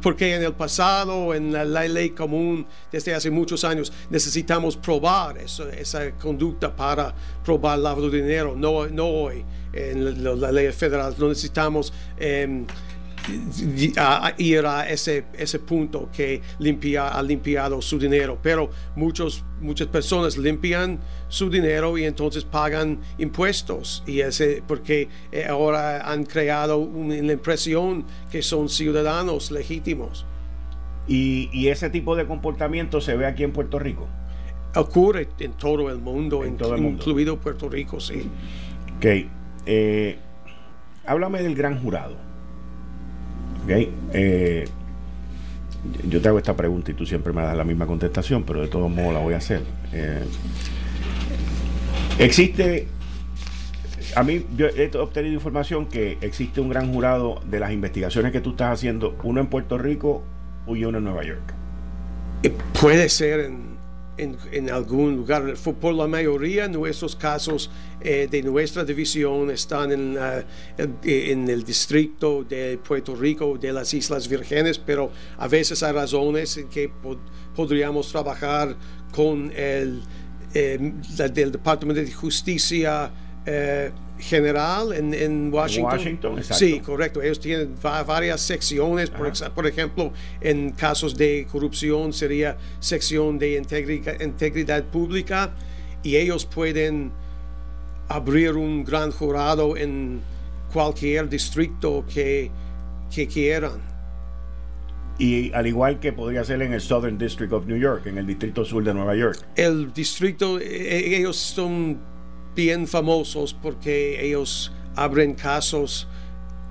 Porque en el pasado, en la, ley común, desde hace muchos años, necesitamos probar eso, esa conducta para probar lavado de dinero. No, no hoy. En la, ley federal no necesitamos. Em, a ir a ese, ese punto que limpia, ha limpiado su dinero. Pero muchos, muchas personas limpian su dinero y entonces pagan impuestos. Y ese, porque eh, ahora han creado una, impresión que son ciudadanos legítimos. ¿Y, ese tipo de comportamiento se ve aquí en Puerto Rico? Ocurre en todo el mundo, en todo el mundo. incluido Puerto Rico, sí. Ok. Eh, háblame del gran jurado eh, yo te hago esta pregunta y tú siempre me das la misma contestación, pero de todos modos la voy a hacer. Eh, existe, a mí yo he obtenido información que existe un gran jurado de las investigaciones que tú estás haciendo, uno en Puerto Rico y uno en Nueva York. Eh, puede ser en en, algún lugar. Por la mayoría nuestros casos eh, de nuestra división están en, en, el distrito de Puerto Rico, de las Islas Vírgenes, pero a veces hay razones en que podríamos trabajar con el eh, del Departamento de Justicia eh, general en, Washington. Sí, correcto. Ellos tienen varias secciones. Por, ejemplo, en casos de corrupción sería sección de integridad, integridad pública y ellos pueden abrir un gran jurado en cualquier distrito que, que quieran. Y al igual que podría ser en el Southern District of New York, en el distrito sur de Nueva York. El distrito, e, ellos son bien famosos porque ellos abren casos.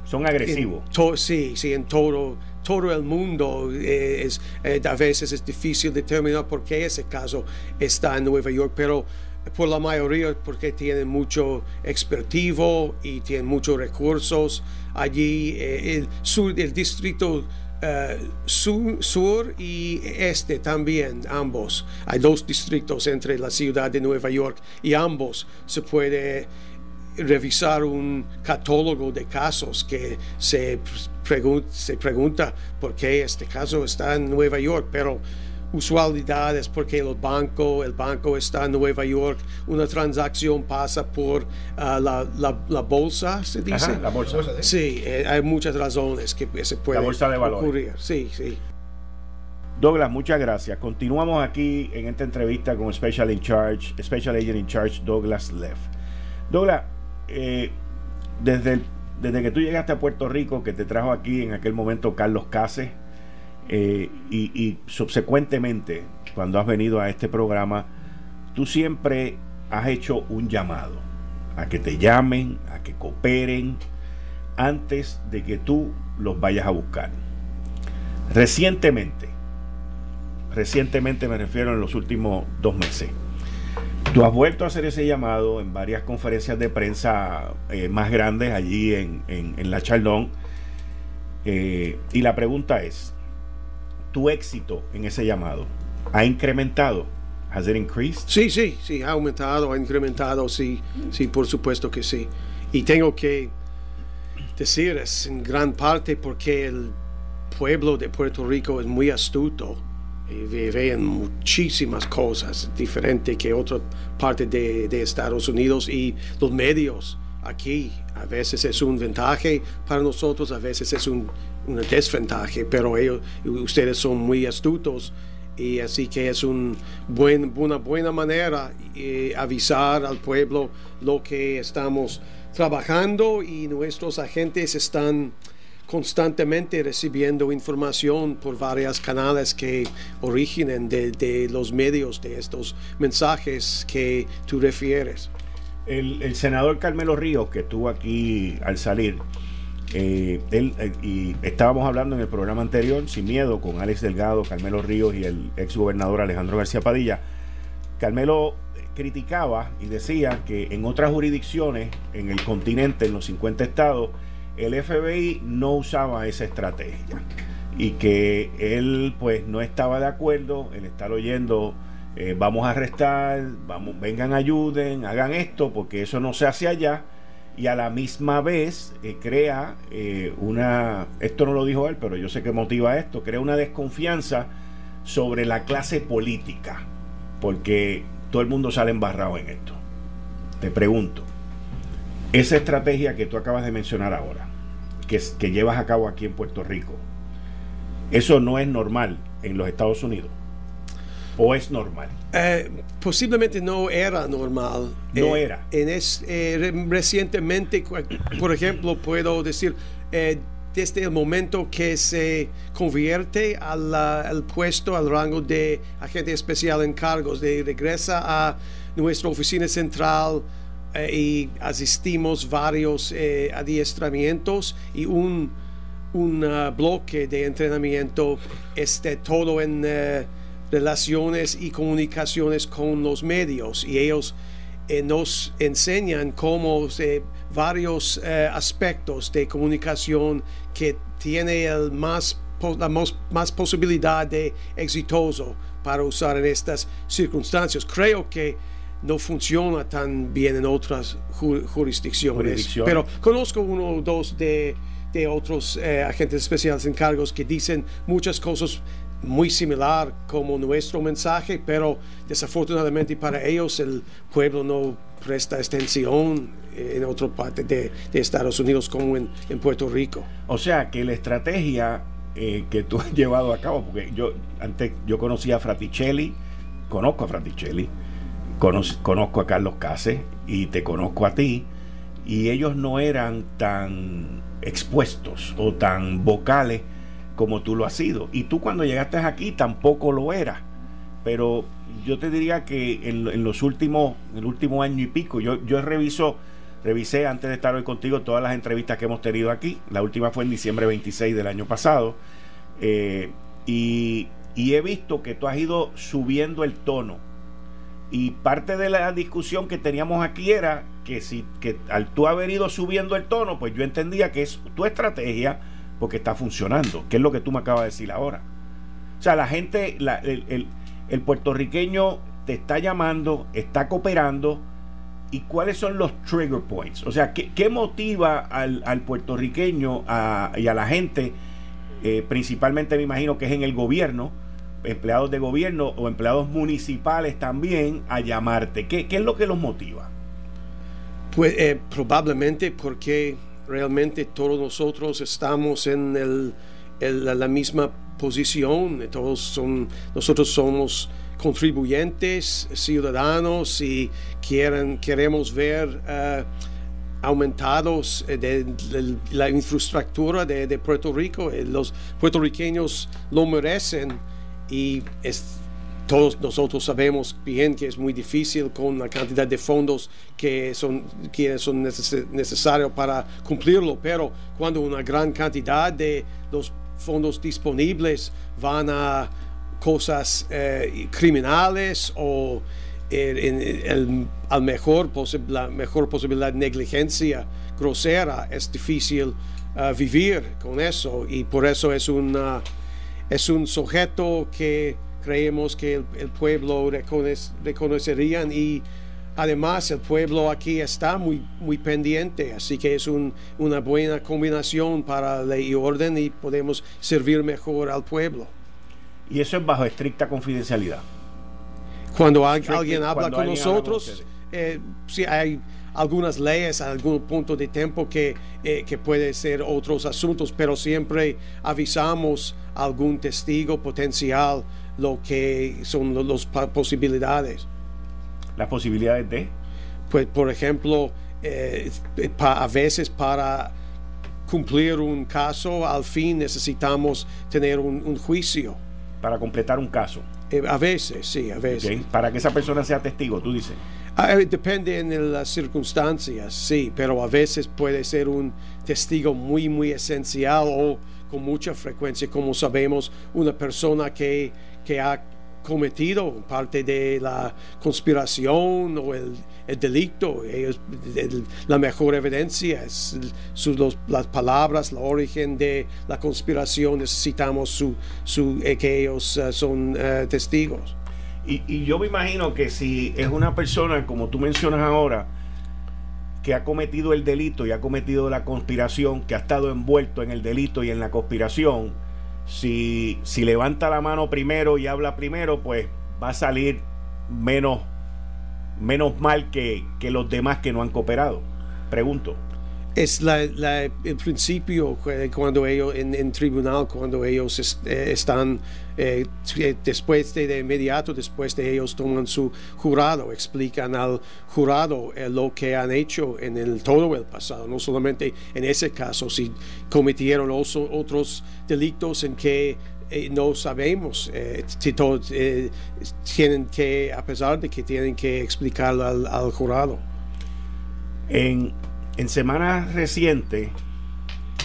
Son agresivos. sí, sí, en todo, todo el mundo. Eh, es, eh, a veces es difícil determinar por qué ese caso está en Nueva York, pero por la mayoría porque tienen mucho expertivo y tienen muchos recursos. Allí eh, el, sur, el distrito eh, sur, y este también, ambos. Hay dos distritos entre la ciudad de Nueva York y ambos se puede revisar un catálogo de casos que se, se pregunta por qué este caso está en Nueva York, pero usualidades porque el banco, el banco está en Nueva York, una transacción pasa por ah, la, la, bolsa, se dice. la bolsa. Sí, eh, hay muchas razones que se puede ocurrir. Sí, sí. Douglas, muchas gracias. Continuamos aquí en esta entrevista con Special in Charge, Special Agent in Charge Douglas Leff. Douglas, eh, desde, desde que tú llegaste a Puerto Rico, que te trajo aquí en aquel momento Carlos Case, eh, y, subsecuentemente, cuando has venido a este programa, tú siempre has hecho un llamado a que te llamen, a que cooperen antes de que tú los vayas a buscar. Recientemente, recientemente me refiero en los últimos dos meses, tú has vuelto a hacer ese llamado en varias conferencias de prensa eh, más grandes allí en, la Chaldón. Eh, y la pregunta es, ¿tu éxito en ese llamado ha incrementado? ¿Has it increased? Sí, sí, sí, ha aumentado, ha incrementado, sí, sí, por supuesto que sí. Y tengo que decir, es en gran parte porque el pueblo de Puerto Rico es muy astuto y ve en muchísimas cosas diferentes que otra parte de, Estados Unidos y los medios aquí a veces es un ventaje para nosotros, a veces es un, una desventaja, pero ellos, ustedes son muy astutos y así que es un buen, una buena manera eh, avisar al pueblo lo que estamos trabajando y nuestros agentes están constantemente recibiendo información por varios canales que originen de, los medios de estos mensajes que tú refieres. El, el senador Carmelo Ríos, que estuvo aquí al salir, eh, él, eh, y estábamos hablando en el programa anterior, sin miedo, con Alex Delgado, Carmelo Ríos y el ex gobernador Alejandro García Padilla. Carmelo criticaba y decía que en otras jurisdicciones, en el continente, en los 50 estados, el FBI no usaba esa estrategia y que él pues no estaba de acuerdo en estar oyendo eh, vamos a arrestar, vamos, vengan, ayuden, hagan esto, porque eso no se hace allá y a la misma vez eh, crea eh, una, esto no lo dijo él, pero yo sé que motiva esto, crea una desconfianza sobre la clase política, porque todo el mundo sale embarrado en esto. Te pregunto, esa estrategia que tú acabas de mencionar ahora, que, que llevas a cabo aquí en Puerto Rico, eso no es normal en los Estados Unidos. ¿O es normal? Eh, posiblemente no era normal. No eh, era. En es, eh, recientemente, por ejemplo, puedo decir, desde el momento que se convierte al, puesto, al rango de agente especial en cargos, de regresa a nuestra oficina central y asistimos varios adiestramientos y un, un bloque de entrenamiento, este, todo en relaciones y comunicaciones con los medios y ellos eh, nos enseñan cómo eh, varios eh, aspectos de comunicación que tiene el más, la más, posibilidad de exitoso para usar en estas circunstancias. Creo que no funciona tan bien en otras jurisdicciones, pero conozco uno o dos de, de otros agentes especiales en cargos que dicen muchas cosas muy similar como nuestro mensaje, pero desafortunadamente para ellos el pueblo no presta atención en otra parte de, Estados Unidos como en, Puerto Rico. O sea que la estrategia eh, que tú has llevado a cabo, porque yo antes yo conocía a Fraticelli, conozco a Fraticelli, conozco a Carlos Case y te conozco a ti, y ellos no eran tan expuestos o tan vocales como tú lo has sido. Y tú cuando llegaste aquí tampoco lo eras. Pero yo te diría que en, los últimos, el último año y pico, yo, yo reviso, revisé antes de estar hoy contigo todas las entrevistas que hemos tenido aquí. La última fue en diciembre 26 del año pasado. Eh, y, y he visto que tú has ido subiendo el tono. Y parte de la discusión que teníamos aquí era que si que al tú haber ido subiendo el tono, pues yo entendía que es tu estrategia porque está funcionando, que es lo que tú me acabas de decir ahora. O sea, la gente, el, puertorriqueño te está llamando, está cooperando. ¿Y cuáles son los trigger points? O sea, ¿qué, motiva al, puertorriqueño y a la gente, eh, principalmente me imagino que es en el gobierno, empleados de gobierno o empleados municipales también, a llamarte? ¿Qué, es lo que los motiva? Pues eh, probablemente porque realmente todos nosotros estamos en, el, la misma posición, todos son, nosotros somos contribuyentes, ciudadanos y quieren, queremos ver uh, aumentados eh, de, la infraestructura de, Puerto Rico. Eh, los puertorriqueños lo merecen y todos nosotros sabemos bien que es muy difícil con la cantidad de fondos que son, que son necesarios para cumplirlo, pero cuando una gran cantidad de los fondos disponibles van a cosas eh, criminales o en, al mejor la mejor posibilidad de negligencia grosera es difícil uh, vivir con eso. Y por eso es, una, es un sujeto que creemos que el, pueblo reconocerían y además el pueblo aquí está muy, muy pendiente, así que es una buena combinación para ley y orden y podemos servir mejor al pueblo. Y eso es bajo estricta confidencialidad. Cuando alguien habla con nosotros, eh, si hay algunas leyes, algún punto de tiempo que, eh, que puede ser otros asuntos, pero siempre avisamos a algún testigo potencial lo que son las posibilidades. ¿Las posibilidades de? Pues, por ejemplo, eh, a veces para cumplir un caso, al fin necesitamos tener un juicio. Para completar un caso. Eh, a veces, sí, a veces. Para que esa persona sea testigo, tú dices. Ah, eh, depende en las circunstancias, sí, pero a veces puede ser un testigo muy, muy esencial o con mucha frecuencia, como sabemos, una persona que, que ha cometido parte de la conspiración o el, delito. la mejor evidencia es las palabras, la origen de la conspiración. Necesitamos su, su, eh, que ellos eh, son eh, testigos. Y, y yo me imagino que si es una persona, como tú mencionas ahora, que ha cometido el delito y ha cometido la conspiración, que ha estado envuelto en el delito y en la conspiración, si, si levanta la mano primero y habla primero, pues va a salir menos, menos mal que, que los demás que no han cooperado. Pregunto es la, el principio cuando ellos en, tribunal cuando ellos eh, están eh, después de, de, inmediato después de ellos toman su jurado explican al jurado eh, lo que han hecho en el todo el pasado no solamente en ese caso si cometieron otros delitos en que no sabemos si todos tienen que a pesar de que tienen que explicarlo al, al jurado. En en semanas recientes,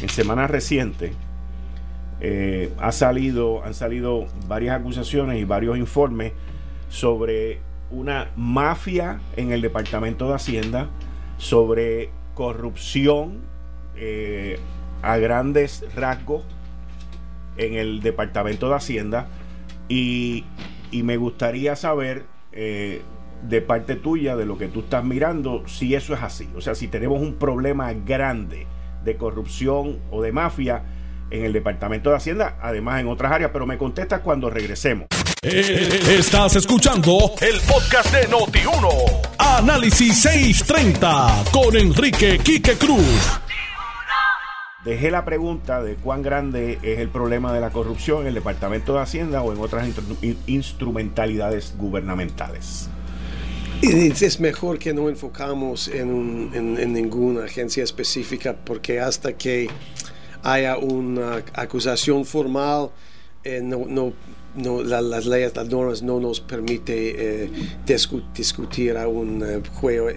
en semanas recientes, eh, ha salido, han salido varias acusaciones y varios informes sobre una mafia en el Departamento de Hacienda, sobre corrupción eh, a grandes rasgos en el Departamento de Hacienda y, me gustaría saber eh, de parte tuya, de lo que tú estás mirando, si eso es así. O sea, si tenemos un problema grande de corrupción o de mafia en el Departamento de Hacienda, además en otras áreas, pero me contestas cuando regresemos. Eh, estás escuchando el podcast de Noti1. Análisis 630 con Enrique Quique Cruz. Dejé la pregunta de cuán grande es el problema de la corrupción en el Departamento de Hacienda o en otras instrumentalidades gubernamentales. Es mejor que no enfocamos en, en, ninguna agencia específica porque hasta que haya una acusación formal, eh, no, no, no las leyes, las normas no nos permite eh, discutir a un eh, juego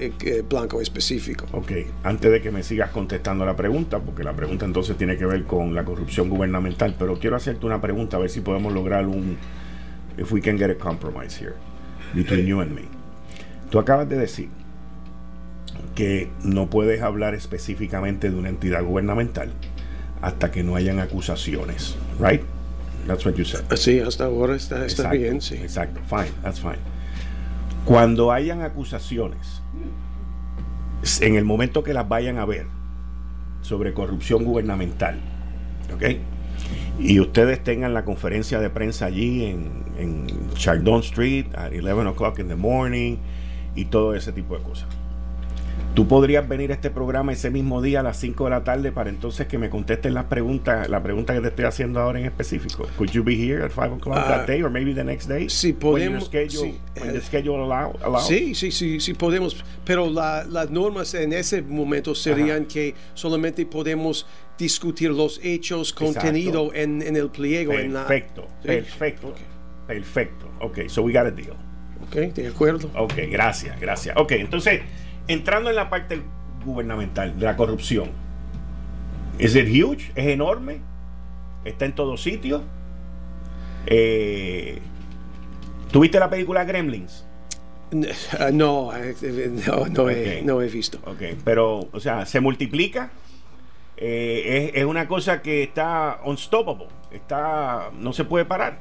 blanco específico. Ok, antes de que me sigas contestando la pregunta, porque la pregunta entonces tiene que ver con la corrupción gubernamental, pero quiero hacerte una pregunta a ver si podemos lograr un, if we can get a compromise here between you and me. Tú acabas de decir que no puedes hablar específicamente de una entidad gubernamental hasta que no hayan acusaciones, right? That's what you said. Sí, hasta ahora está, está bien, sí. Exacto, fine, that's fine. Cuando hayan acusaciones, en el momento que las vayan a ver sobre corrupción gubernamental, ¿ok? Y ustedes tengan la conferencia de prensa allí en, en Chardon Street at 11 o'clock in the morning y todo ese tipo de cosas. Tú podrías venir a este programa ese mismo día a las 5 de la tarde para entonces que me contesten las preguntas, la pregunta que te estoy haciendo ahora en específico. Could you be here at 5 o'clock that ah, day or maybe the next day? Sí, podemos. sí, sí, sí, sí, sí, podemos. Pero las normas en ese momento serían que solamente podemos discutir los hechos contenidos en, en, el pliego. Perfecto, en perfecto. Perfecto. Ok, so we got a deal. Ok, de acuerdo. Ok, gracias, gracias. Ok, entonces, entrando en la parte gubernamental de la corrupción, ¿es it huge? ¿Es enorme? ¿Está en todos sitios? Eh, ¿Tuviste la película Gremlins? Uh, no, eh, no, no, he, no, he, visto. Ok, pero, o sea, se multiplica. Eh, es, es, una cosa que está unstoppable. Está, no se puede parar.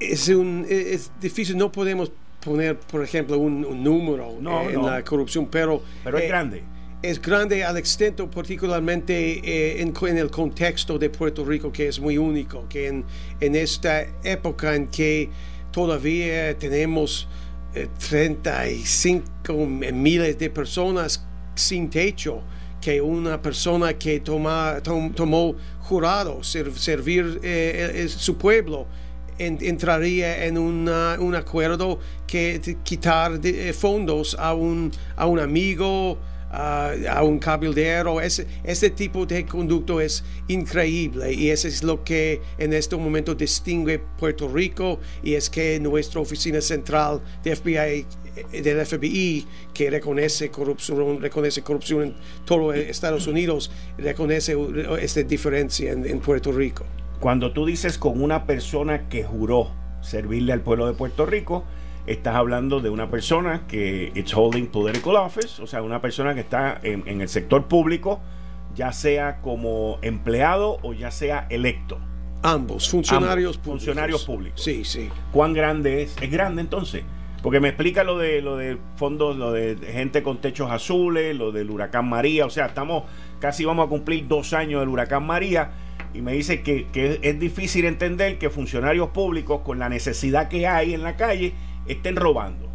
Es, un, es difícil, no podemos poner, por ejemplo, un, un número no, en no. la corrupción, pero... Pero es grande. Es grande al extento, particularmente eh, en, en, el contexto de Puerto Rico, que es muy único, que en, en esta época en que todavía tenemos 35 miles de personas sin techo, que una persona que toma, tom, tomó jurado ser, servir eh, su pueblo en, entraría en una, un acuerdo que quitar de, eh, fondos a un, a un amigo, a un cabildero. Ese, ese tipo de conducto es increíble y eso es lo que en este momento distingue Puerto Rico y es que nuestra oficina central de FBI, del FBI que reconoce corrupción, reconoce corrupción en todo Estados Unidos, reconoce esta diferencia en, en Puerto Rico. Cuando tú dices con una persona que juró servirle al pueblo de Puerto Rico, estás hablando de una persona que it's holding political office, o sea, una persona que está en, en, el sector público, ya sea como empleado o ya sea electo. Ambos, funcionarios Ambos, públicos. Funcionarios públicos. Sí, sí. ¿Cuán grande es? Es grande entonces. Porque me explica lo de lo de fondos, lo de gente con techos azules, lo del huracán María. O sea, estamos casi vamos a cumplir dos años del huracán María. Y me dice que, que es difícil entender que funcionarios públicos, con la necesidad que hay en la calle, estén robando.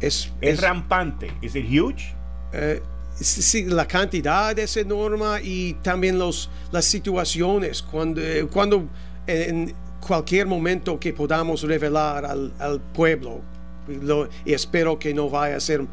Es, es, es rampante. ¿Es it huge? Uh, sí, la cantidad es enorme y también los, las situaciones. Cuando, eh, cuando en cualquier momento que podamos revelar al, al pueblo, lo, espero que no vaya a ser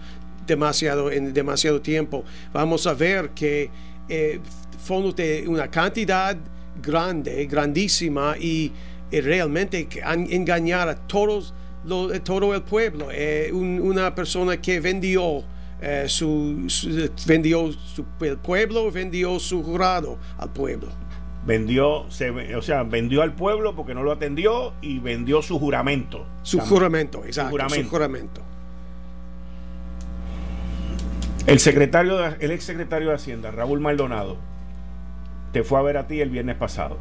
demasiado en demasiado tiempo, vamos a ver que eh, fondos de una cantidad grande, grandísima y, y realmente engañar a todos lo, todo el pueblo. Eh, un, una persona que vendió, eh, su, su, vendió su, el pueblo, vendió su jurado al pueblo. Vendió, se, o sea, vendió al pueblo porque no lo atendió y vendió su juramento. Su también. juramento, exacto. Su juramento. Su juramento. El secretario, de, el ex secretario de Hacienda, Raúl Maldonado, te fue a ver a ti el viernes pasado.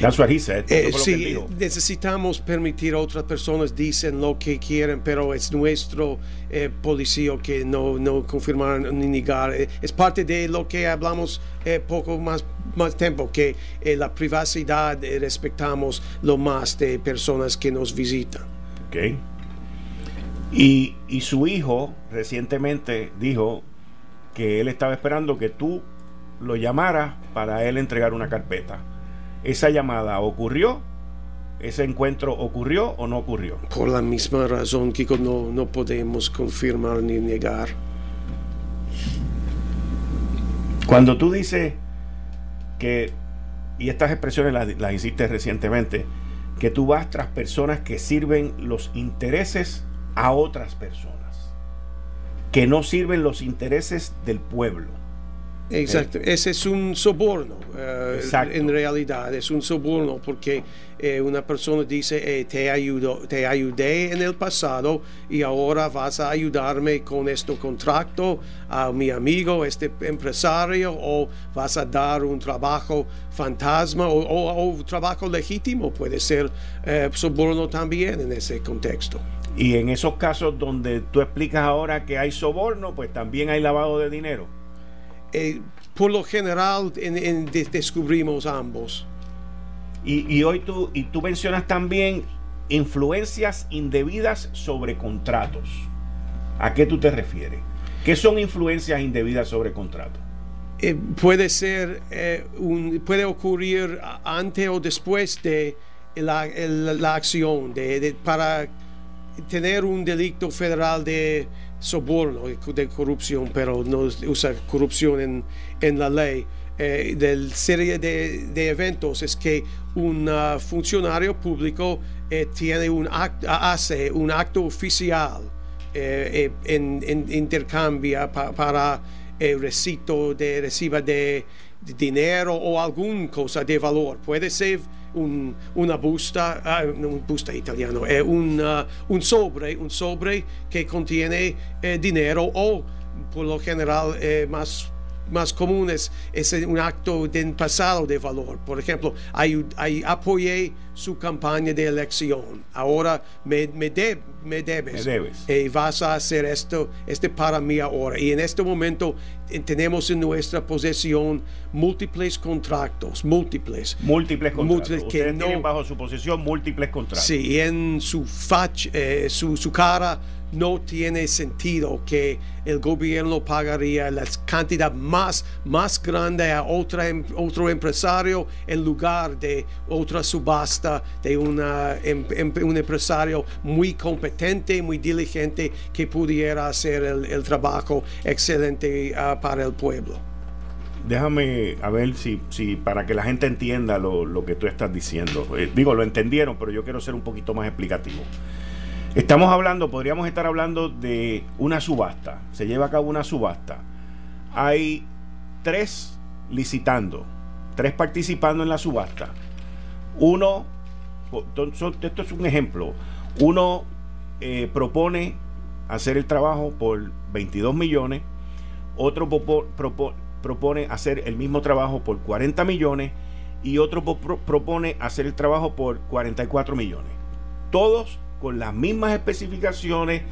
That's what he said. Eh, sí, necesitamos permitir a otras personas dicen lo que quieren, pero es nuestro eh, policía que no, no confirmar ni negar. Eh, es parte de lo que hablamos eh, poco más, más tiempo, que eh, la privacidad respetamos lo más de personas que nos visitan. Ok. Y, y su hijo recientemente dijo que él estaba esperando que tú lo llamaras para él entregar una carpeta esa llamada ocurrió, ese encuentro ocurrió o no ocurrió. Por la misma razón, Kiko, no, no podemos confirmar ni negar. Cuando tú dices que, y estas expresiones las, las hiciste recientemente, que tú vas tras personas que sirven los intereses a otras personas, que no sirven los intereses del pueblo. Exacto, ¿Eh? ese es un soborno, uh, en realidad es un soborno porque eh, una persona dice eh, te, ayudo, te ayudé en el pasado y ahora vas a ayudarme con este contrato a mi amigo, este empresario, o vas a dar un trabajo fantasma o, o, o trabajo legítimo, puede ser soborno también en ese contexto. Y en esos casos donde tú explicas ahora que hay soborno, pues también hay lavado de dinero. Eh, por lo general en, en de, descubrimos ambos. Y, y, hoy tú, y tú mencionas también influencias indebidas sobre contratos. ¿A qué tú te refieres? ¿Qué son influencias indebidas sobre contratos? Eh, puede ser, eh, un, puede ocurrir antes o después de la, la, la acción, de, de, para tener un delito federal de soborno, de corrupción, pero no usa corrupción en, en la ley. eh, del serie de, de, eventos es que un uh, funcionario público eh, tiene un acto, hace un acto oficial eh, eh en, intercambia pa, para recito de reciba de, de, dinero o alguna cosa de valor. Puede ser un, una busta, uh, un busta italiano, eh, un, uh, un, sobre, un sobre que contiene eh, dinero o por lo general más más comunes es un acto de pasado de valor. Por ejemplo, hay, hay, apoyé su campaña de elección. Ahora me, me, me debes. Y eh, vas a hacer esto, este para mí ahora. Y en este momento eh, tenemos en nuestra posesión múltiples contratos, múltiples. Múltiples contratos. Múltiples que no, tienen bajo su posesión múltiples contratos. Sí, y en su, fach, eh, su, su cara no tiene sentido que el gobierno pagaría la cantidad más, más grande a otra, em, otro empresario en lugar de otra subasta de una, em, em, un empresario muy competente, muy diligente que pudiera hacer el, trabajo excelente uh, para el pueblo. Déjame a ver si, si para que la gente entienda lo, lo que tú estás diciendo. Eh, digo, lo entendieron, pero yo quiero ser un poquito más explicativo. Estamos hablando, podríamos estar hablando de una subasta. Se lleva a cabo una subasta. Hay tres licitando, tres participando en la subasta. Uno, esto es un ejemplo, uno eh, propone hacer el trabajo por 22 millones, otro propone hacer el mismo trabajo por 40 millones y otro propone hacer el trabajo por 44 millones. Todos con las mismas especificaciones,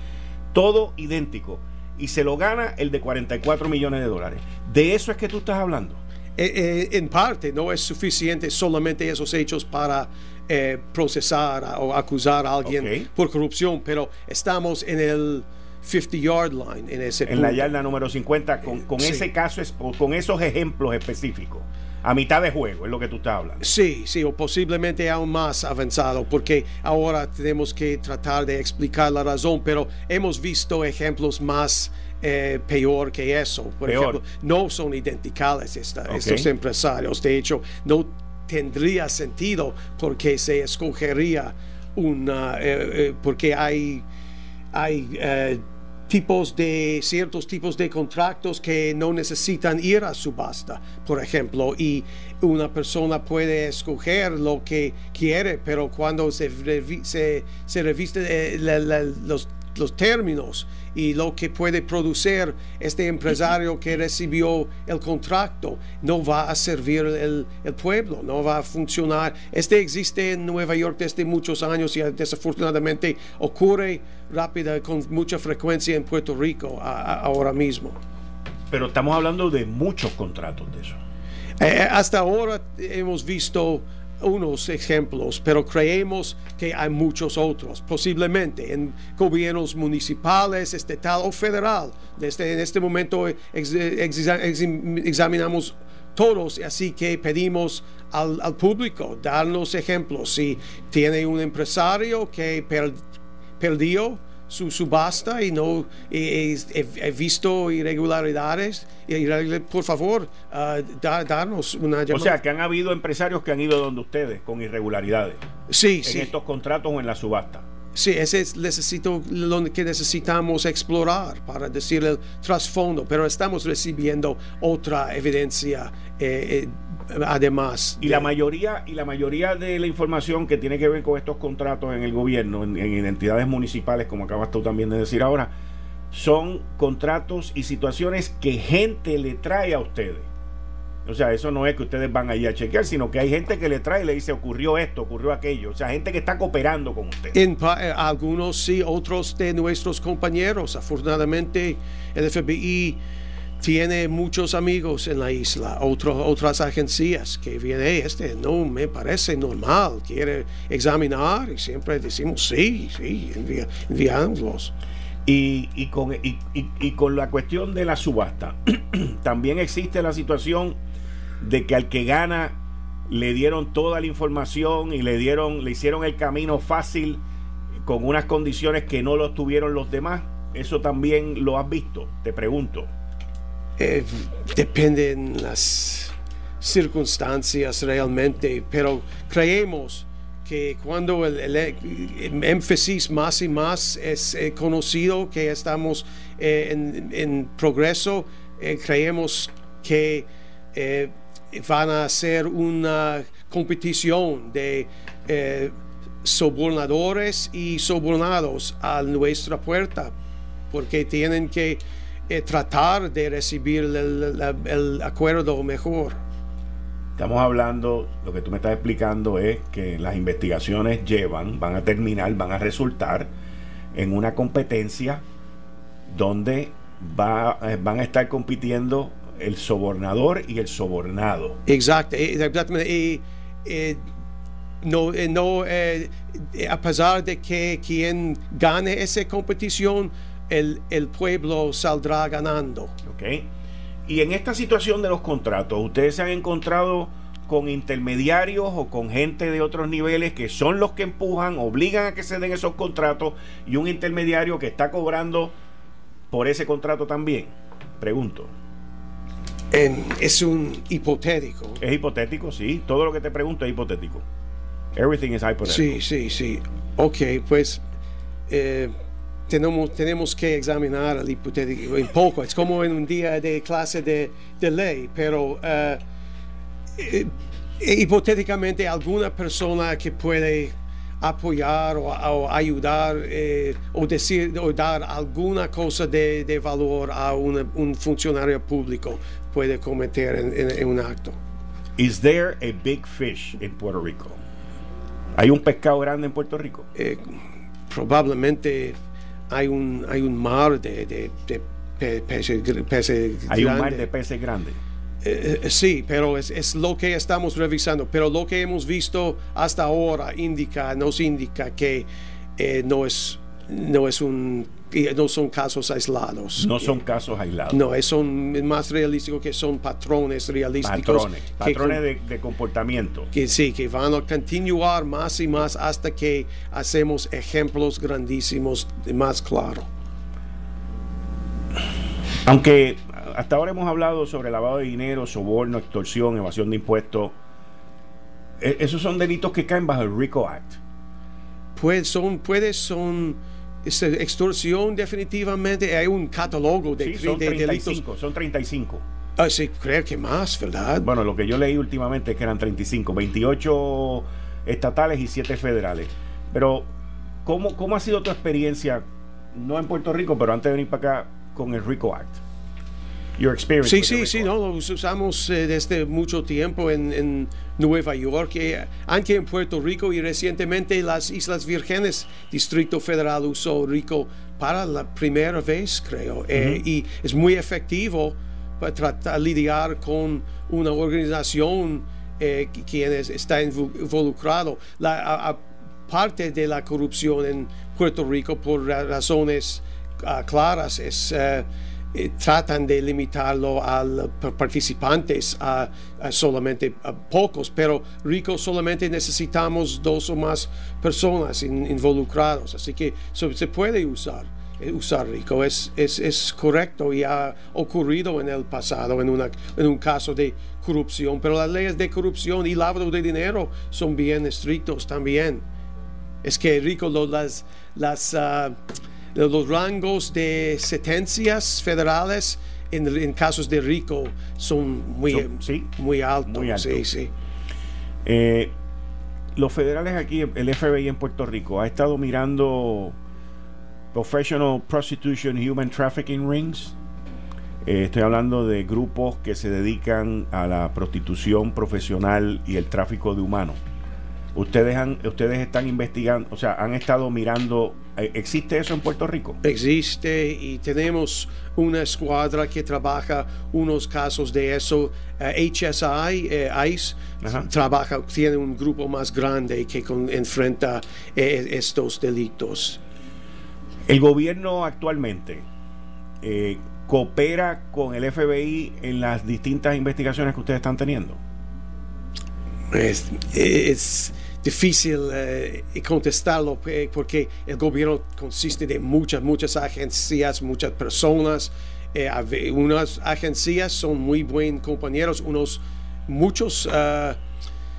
todo idéntico. Y se lo gana el de 44 millones de dólares. ¿De eso es que tú estás hablando? Eh, eh, en parte, no es suficiente solamente esos hechos para eh, procesar o acusar a alguien por corrupción, pero estamos en el 50 yard line en ese En la yarda número 50 con, con ese caso, con esos ejemplos específicos a mitad de juego, es lo que tú estás hablando. Sí, sí, o posiblemente aún más avanzado, porque ahora tenemos que tratar de explicar la razón, pero hemos visto ejemplos más eh, peor que eso. Por ejemplo, no son identicales estos empresarios. De hecho, no tendría sentido porque se escogería una, eh, eh, porque hay, hay tipos de ciertos tipos de contratos que no necesitan ir a subasta, por ejemplo, y una persona puede escoger lo que quiere, pero cuando se, se, se reviste eh, los términos y lo que puede producir este empresario que recibió el contrato no va a servir el, el, pueblo, no va a funcionar. Este existe en Nueva York desde muchos años y desafortunadamente ocurre rápida con mucha frecuencia en Puerto Rico ahora mismo. Pero estamos hablando de muchos contratos de eso. Eh, hasta ahora hemos visto unos ejemplos, pero creemos que hay muchos otros, posiblemente en gobiernos municipales, estatal o federal. Desde en este momento examinamos todos, así que pedimos al, público darnos ejemplos. Si tiene un empresario que perdió su subasta y no he, visto irregularidades, por favor, uh, darnos una llamada. O sea, que han habido empresarios que han ido donde ustedes con irregularidades. Sí, en estos contratos o en la subasta. Sí, ese es necesito, lo que necesitamos explorar para decir el trasfondo, pero estamos recibiendo otra evidencia eh, eh, además. Y la mayoría y la mayoría de la información que tiene que ver con estos contratos en el gobierno, en, en entidades municipales, como acabas tú también de decir ahora, son contratos y situaciones que gente le trae a ustedes. O sea, eso no es que ustedes van ahí a chequear, sino que hay gente que le trae y le dice ocurrió esto, ocurrió aquello. O sea, gente que está cooperando con ustedes. En, eh, algunos sí, otros de nuestros compañeros. Afortunadamente, el FBI tiene muchos amigos en la isla, otras agencias que viene, este no me parece normal, quiere examinar y siempre decimos sí, sí, enviamos. Y, y, con, y, y, con la cuestión de la subasta, también existe la situación de que al que gana le dieron toda la información y le dieron, le hicieron el camino fácil con unas condiciones que no lo tuvieron los demás. Eso también lo has visto, te pregunto. Eh, dependen las circunstancias realmente, pero creemos que cuando el, énfasis más y más es eh, conocido que estamos eh, en, progreso, eh, creemos que van a ser una competición de sobornadores y sobornados a nuestra puerta, porque tienen que tratar de recibir el acuerdo mejor. Estamos hablando, lo que tú me estás explicando es que las investigaciones llevan, van a terminar, van a resultar en una competencia donde va, eh, van a estar compitiendo el sobornador y el sobornado. Exacto, eh, exactamente. Y, eh, no, no a pesar de que quien gane esa competición, el, el pueblo saldrá ganando. Okay. Y en esta situación de los contratos, ¿ustedes se han encontrado con intermediarios o con gente de otros niveles que son los que empujan, obligan a que se den esos contratos y un intermediario que está cobrando por ese contrato también? Pregunto. es un hipotético. Es hipotético, sí. Todo lo que te pregunto es hipotético. Everything is hypothetical. Sí, sí, sí. Ok, pues eh, tenemos, tenemos que examinar el hipotético un poco. Es como en un día de clase de, de ley, pero uh, hipotéticamente alguna persona que puede apoyar o, ayudar eh, o decir o dar alguna cosa de, de valor a un funcionario público puede cometer en, en, un acto. Is there a big fish in Puerto Rico? ¿Hay un pescado grande en Puerto Rico? Eh, probablemente hay un, hay un mar de, de, peces, grandes. Hay un mar de peces grandes. Eh, eh, sí, pero es, es, lo que estamos revisando. Pero lo que hemos visto hasta ahora indica, nos indica que eh, no es no es un no son casos aislados. No son casos aislados. No, son más realísticos que son patrones realísticos. Patrones, patrones de, de, comportamiento. Que sí, que van a continuar más y más hasta que hacemos ejemplos grandísimos más claros. Aunque hasta ahora hemos hablado sobre lavado de dinero, soborno, extorsión, evasión de impuestos. E, esos son delitos que caen bajo el RICO Act. Pues son, puede son extorsión definitivamente. Hay un catálogo de, sí, son 35, Son 35. Ah, sí, creo que más, ¿verdad? Bueno, lo que yo leí últimamente es que eran 35, 28 estatales y 7 federales. Pero, ¿cómo, ¿cómo ha sido tu experiencia, no en Puerto Rico, pero antes de venir para acá, con el RICO Act? Sí, sí, sí, no, lo usamos eh, desde mucho tiempo en, Nueva York, eh, aunque en Puerto Rico y recientemente las Islas Vírgenes, Distrito Federal usó RICO para la primera vez, creo, eh, y es muy efectivo para tratar de lidiar con una organización eh, quien está involucrado. La, parte de la corrupción en Puerto Rico por razones ah, claras es eh, tratan de limitarlo a participantes a, solamente a pocos, pero ricos solamente necesitamos dos o más personas involucrados, así que se puede usar. Eh, usar rico es, es, es, correcto y ha ocurrido en el pasado en, una, en un caso de corrupción, pero las leyes de corrupción y lavado de dinero son bien estrictos también. Es que rico las, las uh, los rangos de sentencias federales en, casos de rico son muy, muy altos. Eh, los federales aquí, el FBI en Puerto Rico, ha estado mirando Professional Prostitution Human Trafficking Rings. Eh, estoy hablando de grupos que se dedican a la prostitución profesional y el tráfico de humanos. Ustedes, han, ustedes están investigando, o sea, han estado mirando, eh, ¿existe eso en Puerto Rico? Existe y tenemos una escuadra que trabaja unos casos de eso. HSI, eh, ICE, eh, trabaja, tiene un grupo más grande que enfrenta estos delitos. El gobierno actualmente coopera con el FBI en las distintas investigaciones que ustedes están teniendo. Es, es difícil eh, contestarlo eh, porque el gobierno consiste de muchas, muchas agencias, muchas personas. Eh, unas agencias son muy buenos compañeros, unos muchos uh,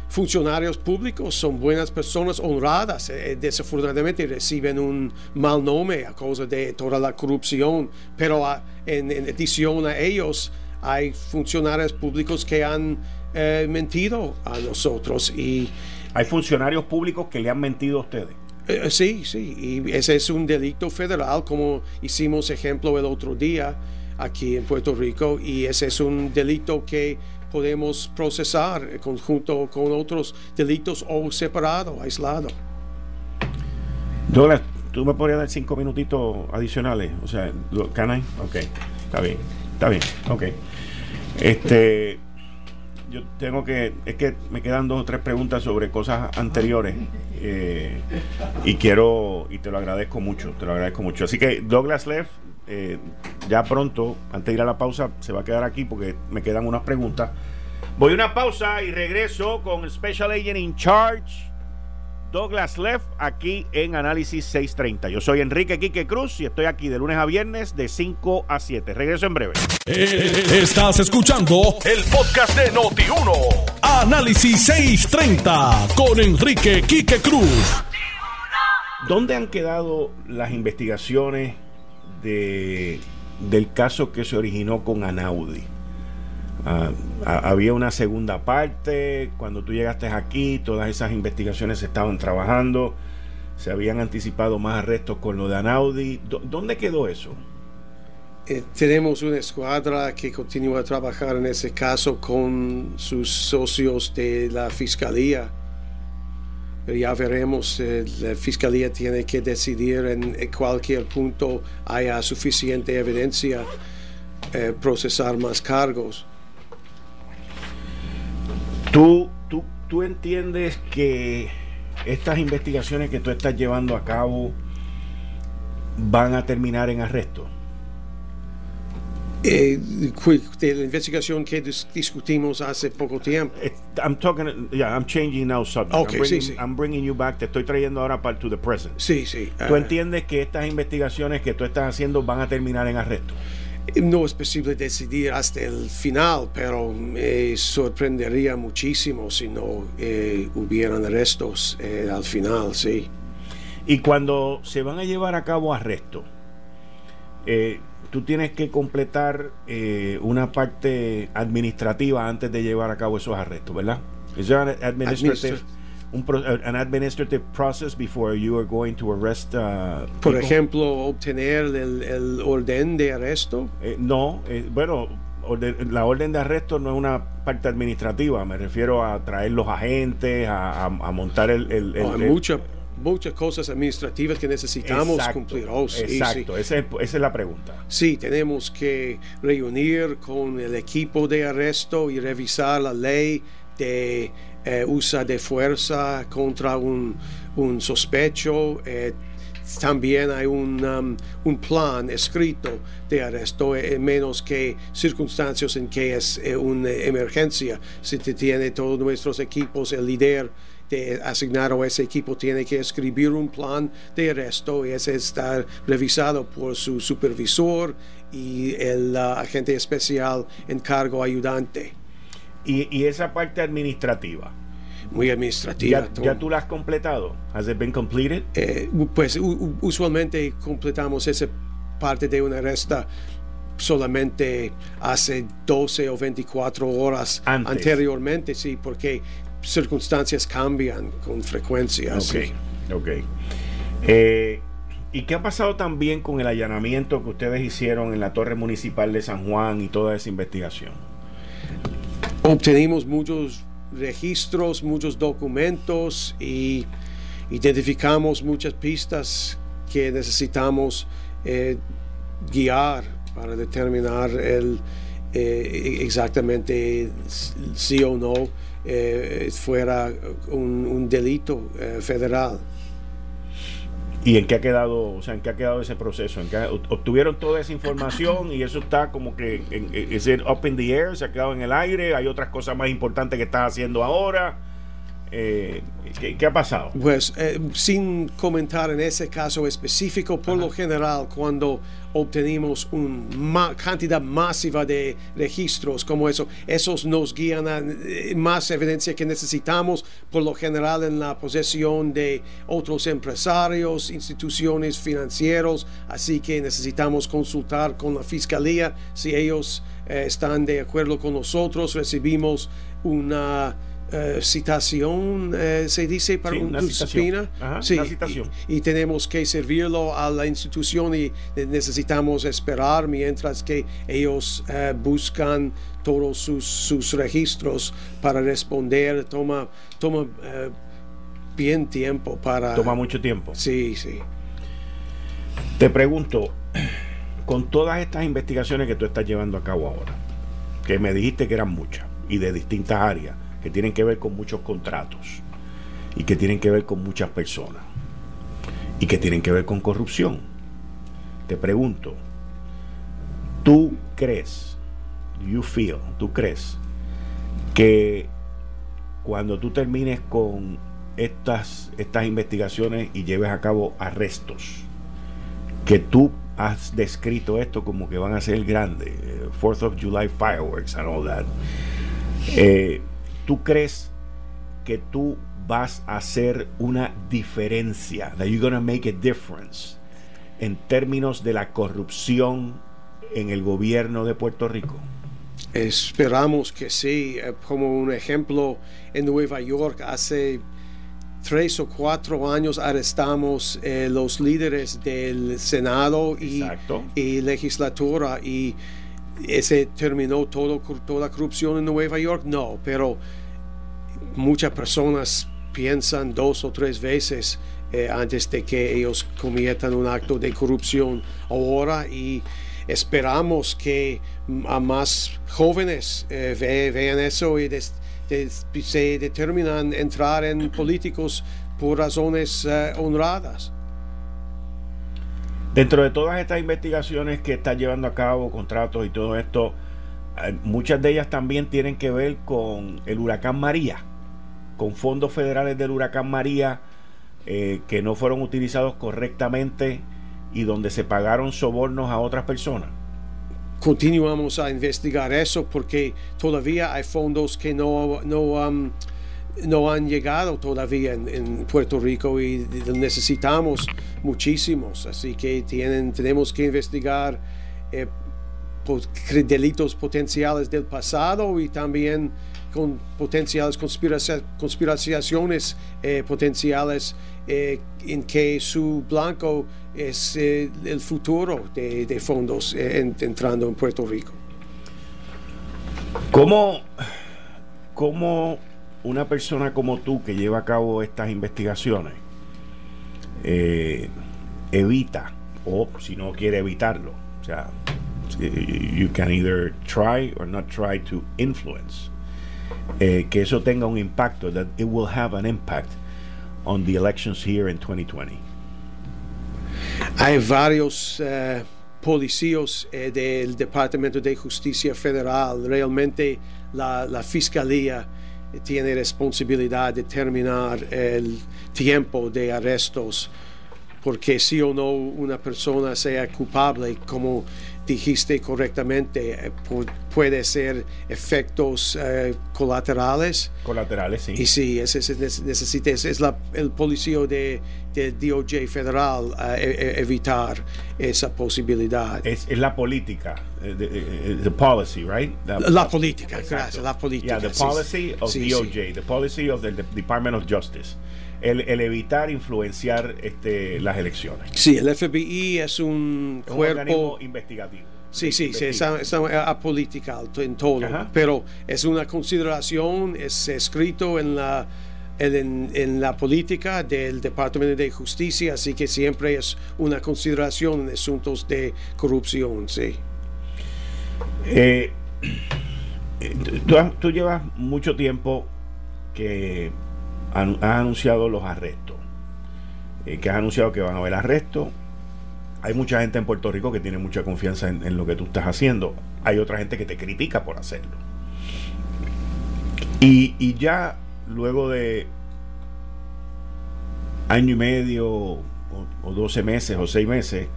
funcionarios públicos son buenas personas honradas, eh, desafortunadamente reciben un mal nombre a causa de toda la corrupción, pero uh, en, en, adición a ellos hay funcionarios públicos que han eh, mentido a nosotros y hay funcionarios públicos que le han mentido a ustedes. Eh, sí, sí, y ese es un delito federal, como hicimos ejemplo el otro día aquí en Puerto Rico, y ese es un delito que podemos procesar conjunto con otros delitos o separado, aislado. Douglas, ¿tú me podrías dar cinco minutitos adicionales? O sea, ¿can I? Ok, está bien, está bien, ok. Este yo tengo que, es que me quedan dos o tres preguntas sobre cosas anteriores eh, y quiero, y te lo agradezco mucho, te lo agradezco mucho. Así que Douglas Leff, eh, ya pronto, antes de ir a la pausa, se va a quedar aquí porque me quedan unas preguntas. Voy a una pausa y regreso con Special Agent in Charge Douglas Leff aquí en Análisis 630. Yo soy Enrique Quique Cruz y estoy aquí de lunes a viernes de 5 a 7. Regreso en breve. Eh, estás escuchando el podcast de Noti1. Análisis 630 con Enrique Quique Cruz. ¿Dónde han quedado las investigaciones de, del caso que se originó con Anaudi? Ah, había una segunda parte, cuando tú llegaste aquí, todas esas investigaciones se estaban trabajando, se habían anticipado más arrestos con lo de Anaudi. ¿Dónde quedó eso? Eh, tenemos una escuadra que continúa a trabajar en ese caso con sus socios de la fiscalía. Pero ya veremos, eh, la fiscalía tiene que decidir en, cualquier punto haya suficiente evidencia eh, procesar más cargos. ¿Tú, tú, ¿Tú entiendes que estas investigaciones que tú estás llevando a cabo van a terminar en arresto? Eh, de la investigación que discutimos hace poco tiempo. Eh, I'm talking, yeah, I'm changing now subject. Okay, I'm, bringing, sí, sí. I'm bringing you back. Te estoy trayendo ahora para to the present. Sí, sí. ¿Tú Uh, entiendes que estas investigaciones que tú estás haciendo van a terminar en arresto? No es posible decidir hasta el final, pero me sorprendería muchísimo si no eh, hubieran arrestos eh, al final, sí. Y cuando se van a llevar a cabo arrestos, eh, tú tienes que completar eh, una parte administrativa antes de llevar a cabo esos arrestos, ¿verdad? Administrative, un pro- an administrative process before you are going to arrest uh, Por ejemplo, obtener el, el orden de arresto. Eh, no, eh, bueno, orden- la orden de arresto no es una parte administrativa, me refiero a traer los agentes, a, a- a montar el... el- el- Oh, el- mucha- muchas cosas administrativas que necesitamos Exacto, cumplir. Oh, sí, sí. exacto, esa es- esa es la pregunta. Sí, tenemos que reunir con el equipo de arresto y revisar la ley de eh, uso de fuerza contra un, sospecho. Eh, también hay un, um, un plan escrito de arresto, eh, menos que circunstancias en que es una emergencia. Si tiene todos nuestros equipos, el líder de asignado a ese equipo tiene que escribir un plan de arresto y ese está revisado por su supervisor y el uh, agente especial en cargo ayudante. Y, y esa parte administrativa, Muy administrativa. ¿ya, ya tú la has completado? ¿Has it been completed? Eh, pues usualmente completamos esa parte de una arresta solamente hace 12 o 24 horas Antes. anteriormente, sí, porque circunstancias cambian con frecuencia. sí. Ok, ok. Eh, ¿Y qué ha pasado también con el allanamiento que ustedes hicieron en la torre municipal de San Juan y toda esa investigación? Obtenimos muchos registros, muchos documentos y identificamos muchas pistas que necesitamos eh, guiar para determinar el, eh, exactamente si o no eh, fuera un, delito federal. ¿Y en qué ha quedado, o sea, en qué ha quedado ese proceso? ¿En qué ha- obtuvieron toda esa información y eso está como que, en, es up in the air? ¿Se ha quedado en el aire? ¿Hay otras cosas más importantes que estás haciendo ahora? Eh, ¿qué, ha pasado? Pues eh, sin comentar en ese caso específico, por lo general, cuando obtenemos una cantidad masiva de registros como eso, esos nos guían a eh, más evidencia que necesitamos, por lo general en la posesión de otros empresarios, instituciones financieras, así que necesitamos consultar con la fiscalía si ellos están de acuerdo con nosotros, recibimos una eh, citación, eh, se dice para una, citación. sí, Y, tenemos que servirlo a la institución y necesitamos esperar mientras que ellos eh, buscan todos sus, registros para responder. Toma, toma bien tiempo para... Toma mucho tiempo. Sí, sí. Te pregunto, con todas estas investigaciones que tú estás llevando a cabo ahora, que me dijiste que eran muchas y de distintas áreas, que tienen que ver con muchos contratos y que tienen que ver con muchas personas y que tienen que ver con corrupción. Te pregunto, ¿tú crees, you feel, tú crees que cuando tú termines con estas, estas investigaciones y lleves a cabo arrestos, que tú has descrito esto como que van a ser grandes, eh, Fourth of July fireworks and all that, eh, ¿tú crees que tú vas a hacer una diferencia? That you're going to make a difference en términos de la corrupción en el gobierno de Puerto Rico? Esperamos que sí. Eh, como un ejemplo, en Nueva York hace tres o cuatro años arrestamos eh, los líderes del Senado y, y legislatura y ese terminó todo, toda corrupción en Nueva York, no, pero muchas personas piensan dos o tres veces eh, antes de que ellos cometan un acto de corrupción ahora y esperamos que a más jóvenes eh, vean eso y se determinan entrar en políticos por razones eh, honradas. Dentro de todas estas investigaciones que está llevando a cabo, contratos y todo esto, eh, muchas de ellas también tienen que ver con el huracán María, con fondos federales del huracán María eh, que no fueron utilizados correctamente y donde se pagaron sobornos a otras personas. Continuamos a investigar eso porque todavía hay fondos que no, no um, no han llegado todavía en, Puerto Rico y necesitamos muchísimos. Así que tienen, tenemos que investigar eh, delitos potenciales del pasado y también con potenciales conspiraciones eh, potenciales eh, en que su blanco es el futuro de, fondos entrando en Puerto Rico. ¿Cómo, cómo una persona como tú que lleva a cabo estas investigaciones eh, evita o si no quiere evitarlo, o sea, you can either try or not try to influence, eh, que eso tenga un impacto, that it will have an impact on the elections here in 2020. Hay varios uh, policías del Departamento de Justicia Federal, realmente la Fiscalía tiene responsabilidad de determinar el tiempo de arrestos, porque si o no una persona sea culpable, como dijiste correctamente, eh, puede ser efectos eh, colaterales. Colaterales, sí. Y sí, es, necesita, es, la, el policía de, DOJ federal eh, e, e, evitar esa posibilidad. Es, la política, the, policy, right? la política, gracias, la política. Yeah, the policy of DOJ, the policy of the Department of Justice el, evitar influenciar este, las elecciones. Sí, el FBI es un, cuerpo investigativo. Sí, sí, es, apolítica en todo, pero es una consideración, es escrito en la, en, la política del Departamento de Justicia, así que siempre es una consideración en asuntos de corrupción, sí. Eh, tú llevas mucho tiempo que has anunciado los arrestos, eh, que has anunciado que van a haber arrestos. Hay mucha gente en Puerto Rico que tiene mucha confianza en, lo que tú estás haciendo. Hay otra gente que te critica por hacerlo. Y, ya luego de año y medio o, o 12 meses o 6 meses,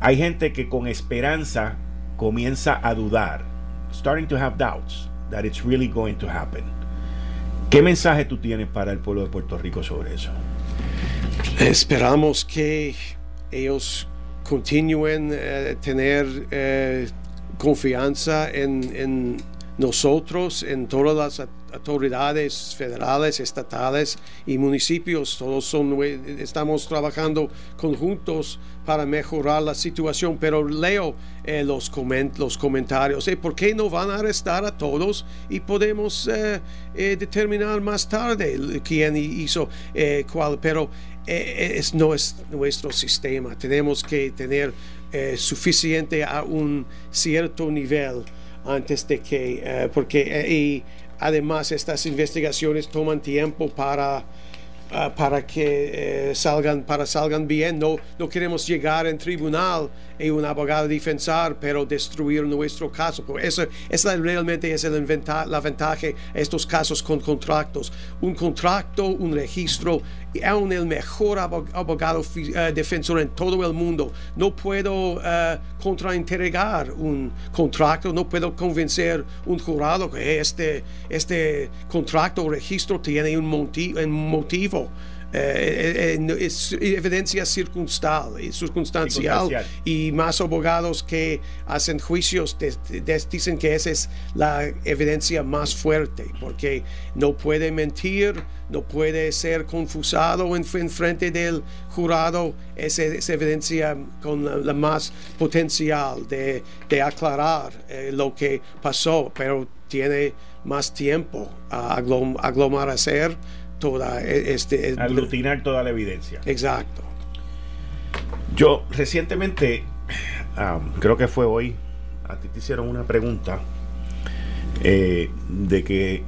hay gente que con esperanza comienza a dudar, starting to have doubts that it's really going to happen. ¿Qué mensaje tú tienes para el pueblo de Puerto Rico sobre eso? Esperamos que ellos continúen a eh, tener eh, confianza en, nosotros, en todas las autoridades federales, estatales y municipios. Todos son, estamos trabajando conjuntos para mejorar la situación, pero leo eh, los, los comentarios. ¿Por qué no van a arrestar a todos y podemos determinar más tarde quién hizo cuál? Pero es, no es nuestro sistema. Tenemos que tener eh, suficiente a un cierto nivel antes de que, eh, porque eh, además estas investigaciones toman tiempo para Ah, para que eh, salgan para salgan bien. No, no queremos llegar en tribunal y un abogado defensor, pero destruir nuestro caso. Realmente es el la ventaja de estos casos con contratos. Un contrato, un registro, aún el mejor abogado eh, defensor en todo el mundo. No puedo uh, un contrato, no puedo convencer un jurado que este, este contrato o registro tiene un, un motivo eh, eh, eh, es evidencia circunstancial, circunstancial, y más abogados que hacen juicios dicen que esa es la evidencia más fuerte porque no puede mentir, no puede ser confusado en, frente del jurado, esa es evidencia con la, más potencial de, aclarar lo que pasó, pero tiene más tiempo a hacer toda e, este aglutinar toda la evidencia. Exacto. Yo recientemente creo que fue hoy a ti te hicieron una pregunta eh, de que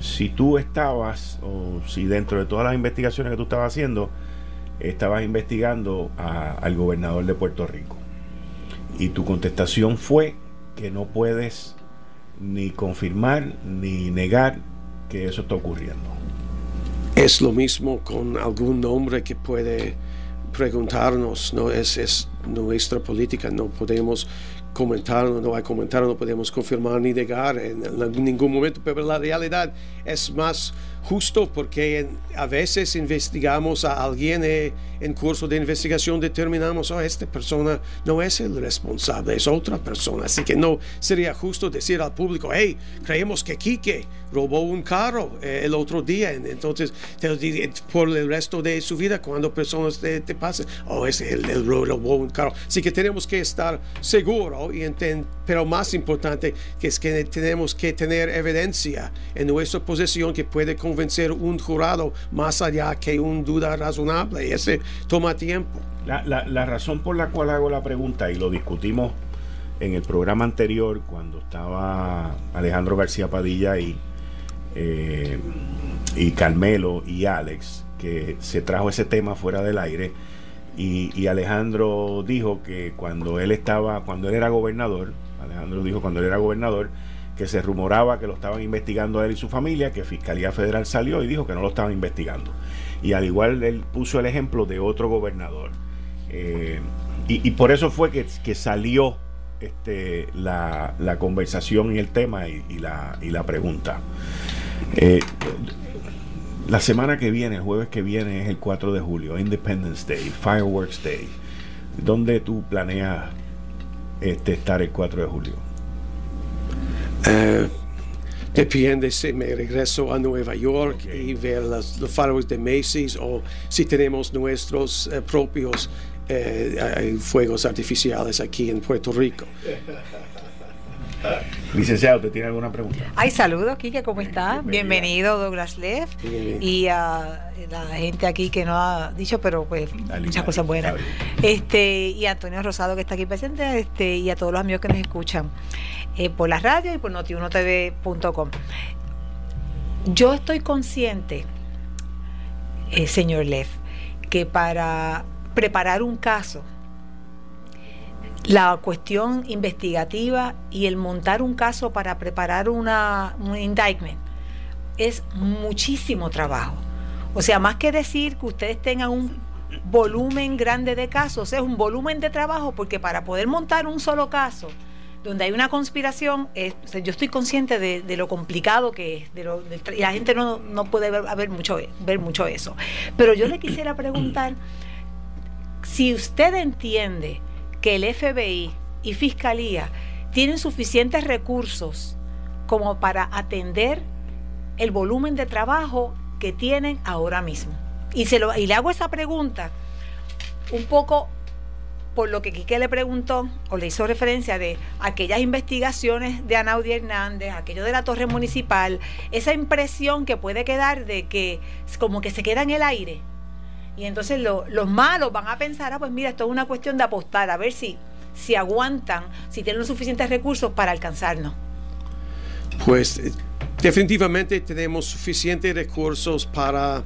si tú estabas o si dentro de todas las investigaciones que tú estabas haciendo estabas investigando al gobernador de Puerto Rico y tu contestación fue que no puedes ni confirmar ni negar que eso está ocurriendo. Es lo mismo con algún nombre que puede preguntarnos, no es, es nuestra política, no podemos comentar, no hay comentario, no podemos confirmar ni negar en, ningún momento, pero la realidad es más justo porque a veces investigamos a alguien eh, en curso de investigación, determinamos, oh, esta persona no es el responsable, es otra persona. Así que no sería justo decir al público, hey, creemos que Quique robó un carro eh, el otro día. Entonces, por el resto de su vida, cuando personas te, te pasan, oh, es el, el robó un carro. Así que tenemos que estar seguros, y pero más importante que es que tenemos que tener evidencia en nuestra posesión que puede convencer un jurado más allá que una duda razonable. Ese toma tiempo. La, razón por la cual hago la pregunta, y lo discutimos en el programa anterior, cuando estaba Alejandro García Padilla y, eh, y Carmelo y Alex, que se trajo ese tema fuera del aire. Y, y, Alejandro dijo que cuando él estaba, cuando él era gobernador, Alejandro dijo cuando él era gobernador, que se rumoraba que lo estaban investigando a él y su familia, que Fiscalía Federal salió y dijo que no lo estaban investigando. Y al igual él puso el ejemplo de otro gobernador. Eh, y, por eso fue que, que salió este, la, la, conversación y el tema y, la, y la, pregunta. Eh, la semana que viene, el jueves que viene, es el 4 de julio, Independence Day, Fireworks Day. ¿Dónde tú planeas este, estar el 4 de julio? Uh, depende si me regreso a Nueva York y ver los faros de Macy's o si tenemos nuestros eh, propios eh, fuegos artificiales aquí en Puerto Rico. Licenciado, ¿te tiene alguna pregunta? Ay, saludos, Kike, ¿cómo está? Bienvenido, Douglas Leff. Y a la gente aquí que no ha dicho, pero pues muchas cosas buenas. Este, y a Antonio Rosado, que está aquí presente, este, y a todos los amigos que nos escuchan eh, por la radio y por notiunotv.com. Yo estoy consciente, eh, señor Leff, que para preparar un caso, la cuestión investigativa y el montar un caso para preparar una, un indictment es muchísimo trabajo. O sea, más que decir que ustedes tengan un volumen grande de casos, es un volumen de trabajo, porque para poder montar un solo caso, donde hay una conspiración, yo estoy consciente de, lo complicado que es, y la gente no, puede ver, mucho, ver mucho eso. Pero yo le quisiera preguntar si usted entiende que el FBI y Fiscalía tienen suficientes recursos como para atender el volumen de trabajo que tienen ahora mismo. Y, se lo, y le hago esa pregunta un poco por lo que Quique le preguntó o le hizo referencia de aquellas investigaciones de Anaudi Hernández, aquello de la torre municipal, esa impresión que puede quedar de que como que se queda en el aire. Y entonces los malos van a pensar, ah, pues mira, esto es una cuestión de apostar, a ver si, si aguantan, si tienen los suficientes recursos para alcanzarnos. Pues eh, definitivamente tenemos suficientes recursos para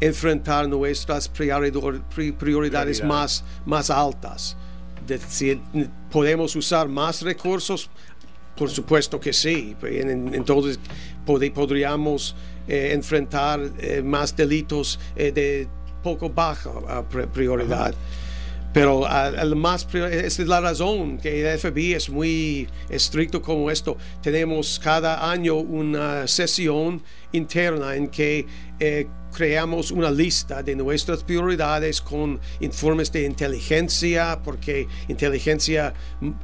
enfrentar nuestras prioridades más, más altas. ¿Podemos usar más recursos? Por supuesto que sí. Entonces podríamos eh, enfrentar eh, más delitos eh, de poco baja prioridad. Pero uh, más esa es la razón que el FBI es muy estricto como esto. Tenemos cada año una sesión interna en que eh, creamos una lista de nuestras prioridades con informes de inteligencia, porque inteligencia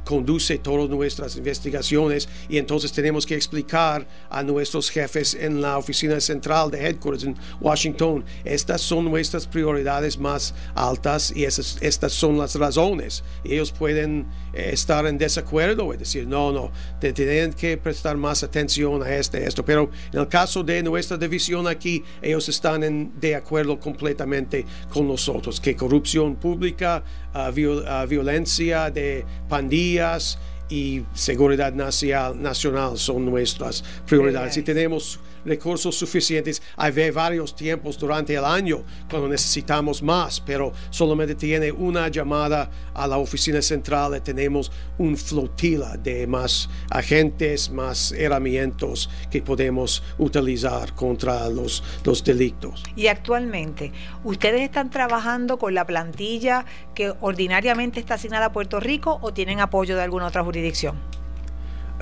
conduce todas nuestras investigaciones y entonces tenemos que explicar a nuestros jefes en la oficina central de headquarters en Washington, estas son nuestras prioridades más altas y esas, estas son las razones. ellos pueden eh, estar en desacuerdo y decir, no, no, te tienen que prestar más atención a este, esto, pero en el caso de nuestra división aquí, ellos están en, de acuerdo completamente con nosotros, que corrupción pública, uh, violencia de pandillas y seguridad nacional, nacional son nuestras prioridades. Y tenemos recursos suficientes. Hay varios tiempos durante el año cuando necesitamos más, pero solamente tiene una llamada a la oficina central tenemos un flotila de más agentes, más herramientas que podemos utilizar contra los, los delitos. Y actualmente, ¿ustedes están trabajando con la plantilla que ordinariamente está asignada a Puerto Rico o tienen apoyo de alguna otra jurisdicción?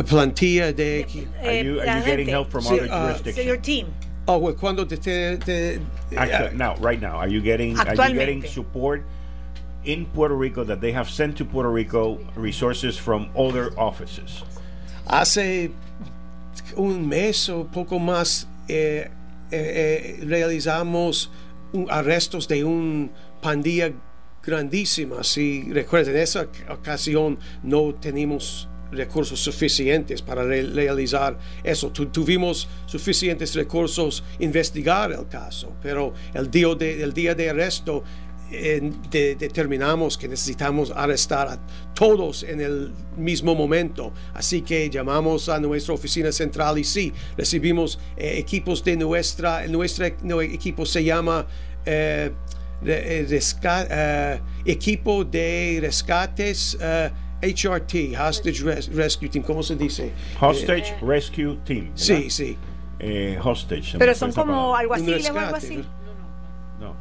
Plantilla de... Are you, are you getting help from other uh, jurisdictions? So your team. Oh, well, cuando te, te, te Actually, now, right now, are you getting are you getting support in Puerto Rico that they have sent to Puerto Rico resources from other offices? Hace un mes o poco más eh, eh, eh, realizamos un, arrestos de un pandilla grandísima. Si recuerdan, en esa ocasión no tenemos recursos suficientes para realizar eso. tuvimos suficientes recursos investigar el caso, pero el día de, el de arresto determinamos que necesitamos arrestar a todos en el mismo momento. Así que llamamos a nuestra oficina central y sí, recibimos eh, equipos de nuestra, nuestro equipo se llama... Eh, eh, equipo de rescates HRT, Hostage Rescue Team, ¿cómo se dice? Hostage eh, Rescue Team. Sí, sí. Eh, hostage. Pero son como algo así, algo así. No.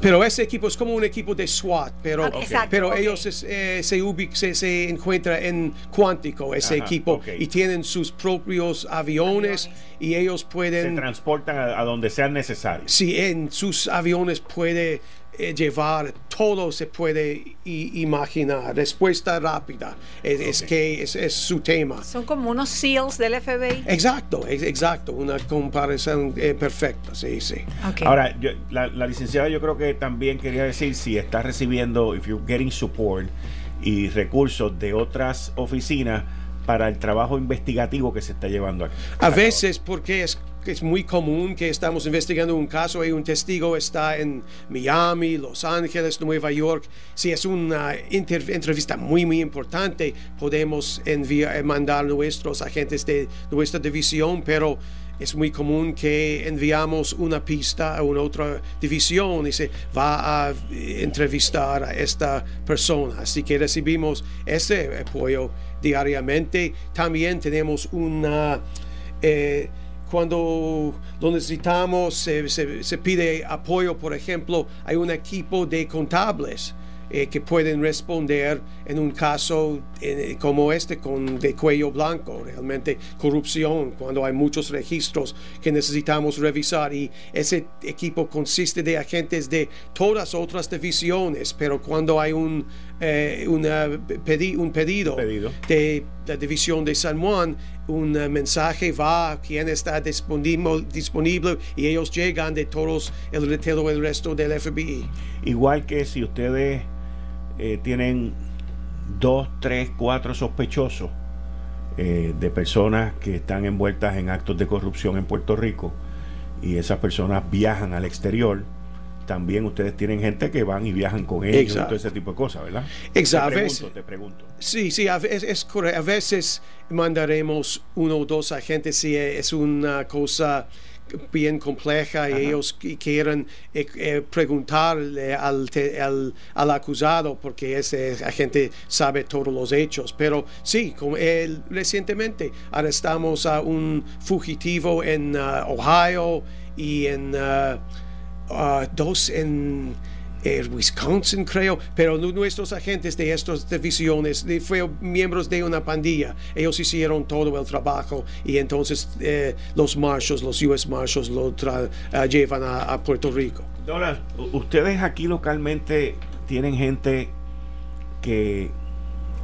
Pero ese equipo es como un equipo de SWAT, pero, ah, pero ellos eh, se, se, encuentran en Cuántico, ese equipo, y tienen sus propios aviones, y ellos pueden... Se transportan a, a donde sea necesario. Sí, en sus aviones puede eh, llevar todo se puede imaginar. Respuesta rápida es, que es, su tema. Son como unos SEALs del FBI. Exacto, exacto. Una comparación eh, perfecta, sí, sí. Ahora, la, licenciada yo creo que también quería decir si está recibiendo, if you're getting support y recursos de otras oficinas para el trabajo investigativo que se está llevando aquí. A veces porque es es muy común que estamos investigando un caso y un testigo está en Miami, Los Ángeles, Nueva York. Si es una entrevista muy, muy importante, podemos enviar, eh, mandar nuestros agentes de nuestra división, pero es muy común que enviamos una pista a una otra división y se va a entrevistar a esta persona. Así que recibimos ese apoyo diariamente. También tenemos una... Eh, cuando lo necesitamos, se, se pide apoyo, por ejemplo, hay un equipo de contables eh, que pueden responder en un caso eh, como este con de cuello blanco, realmente corrupción, cuando hay muchos registros que necesitamos revisar. Y ese equipo consiste de agentes de todas otras divisiones, pero cuando hay un, eh, un pedido, de la división de San Juan, un mensaje va a quien está disponible, disponible y ellos llegan de todos el, todo el resto del FBI. Igual que si ustedes eh, tienen dos, tres, cuatro sospechosos eh, de personas que están envueltas en actos de corrupción en Puerto Rico y esas personas viajan al exterior, también ustedes tienen gente que van y viajan con ellos y todo ese tipo de cosas, ¿verdad? Exacto. Te pregunto, te pregunto. Sí, sí, a veces, es correcto. A veces mandaremos uno o dos agentes si es una cosa bien compleja y ellos quieren eh, eh, preguntarle al, al, acusado porque ese agente sabe todos los hechos. Pero sí, como recientemente arrestamos a un fugitivo en uh, Ohio y en uh, uh, dos en Wisconsin, creo, pero nuestros agentes de estas divisiones de, fue miembros de una pandilla. Ellos hicieron todo el trabajo y entonces eh, los marshals, los US Marshals, lo uh, llevan a, Puerto Rico. Dora, ustedes aquí localmente tienen gente que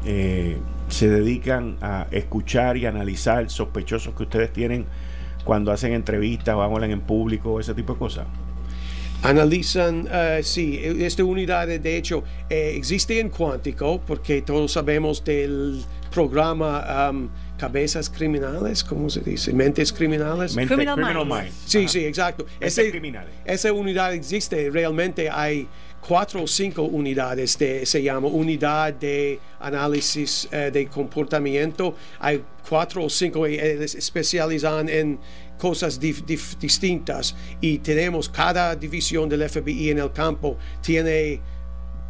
eh, se dedican a escuchar y analizar sospechosos que ustedes tienen cuando hacen entrevistas o hablan en público, ese tipo de cosas analizan, uh, sí, esta unidad de hecho eh, existe en cuántico porque todos sabemos del programa um, Cabezas Criminales, ¿cómo se dice? Mentes Criminales. criminal, mind. Sí, sí, exacto. esa unidad existe, realmente hay cuatro o cinco unidades, de, se llama unidad de análisis eh, de comportamiento. Hay cuatro o cinco eh, especializan en cosas distintas y tenemos cada división del FBI en el campo tiene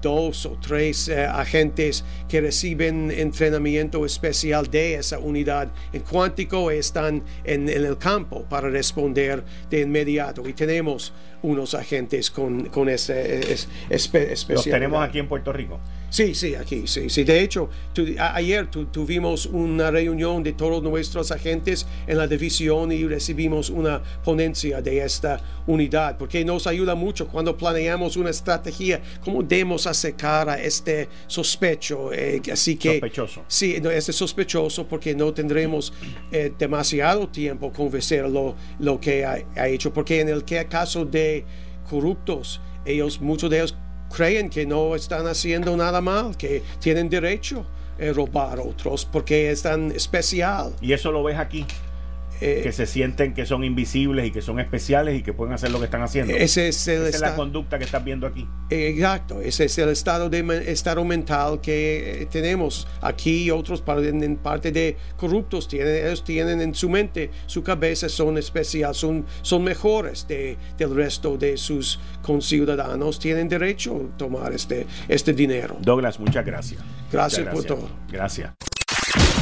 dos o tres eh, agentes que reciben entrenamiento especial de esa unidad en cuántico están en, en, el campo para responder de inmediato. Y tenemos unos agentes con, con ese especial. Los tenemos aquí en Puerto Rico. Sí, sí, aquí, sí, sí. De hecho, ayer tuvimos una reunión de todos nuestros agentes en la división y recibimos una ponencia de esta unidad, porque nos ayuda mucho cuando planeamos una estrategia, cómo debemos acercar a este sospecho. Eh, así que, sospechoso. Sí, este sospechoso, porque no tendremos eh, demasiado tiempo convencer lo, lo que ha, ha hecho, porque en el caso de corruptos, ellos, muchos de ellos creen que no están haciendo nada mal, que tienen derecho a robar otros porque es tan especial. Y eso lo ves aquí. Eh, que se sienten que son invisibles y que son especiales y que pueden hacer lo que están haciendo. Ese es Esa es la conducta que estás viendo aquí. Exacto, ese es el estado, de, estado mental que eh, tenemos aquí y otros en parte de corruptos. Tienen, ellos tienen en su mente, su cabeza son especiales, son, son mejores de, del resto de sus conciudadanos. Tienen derecho a tomar este, este dinero. Douglas, muchas gracias. Gracias, por todo. Gracias.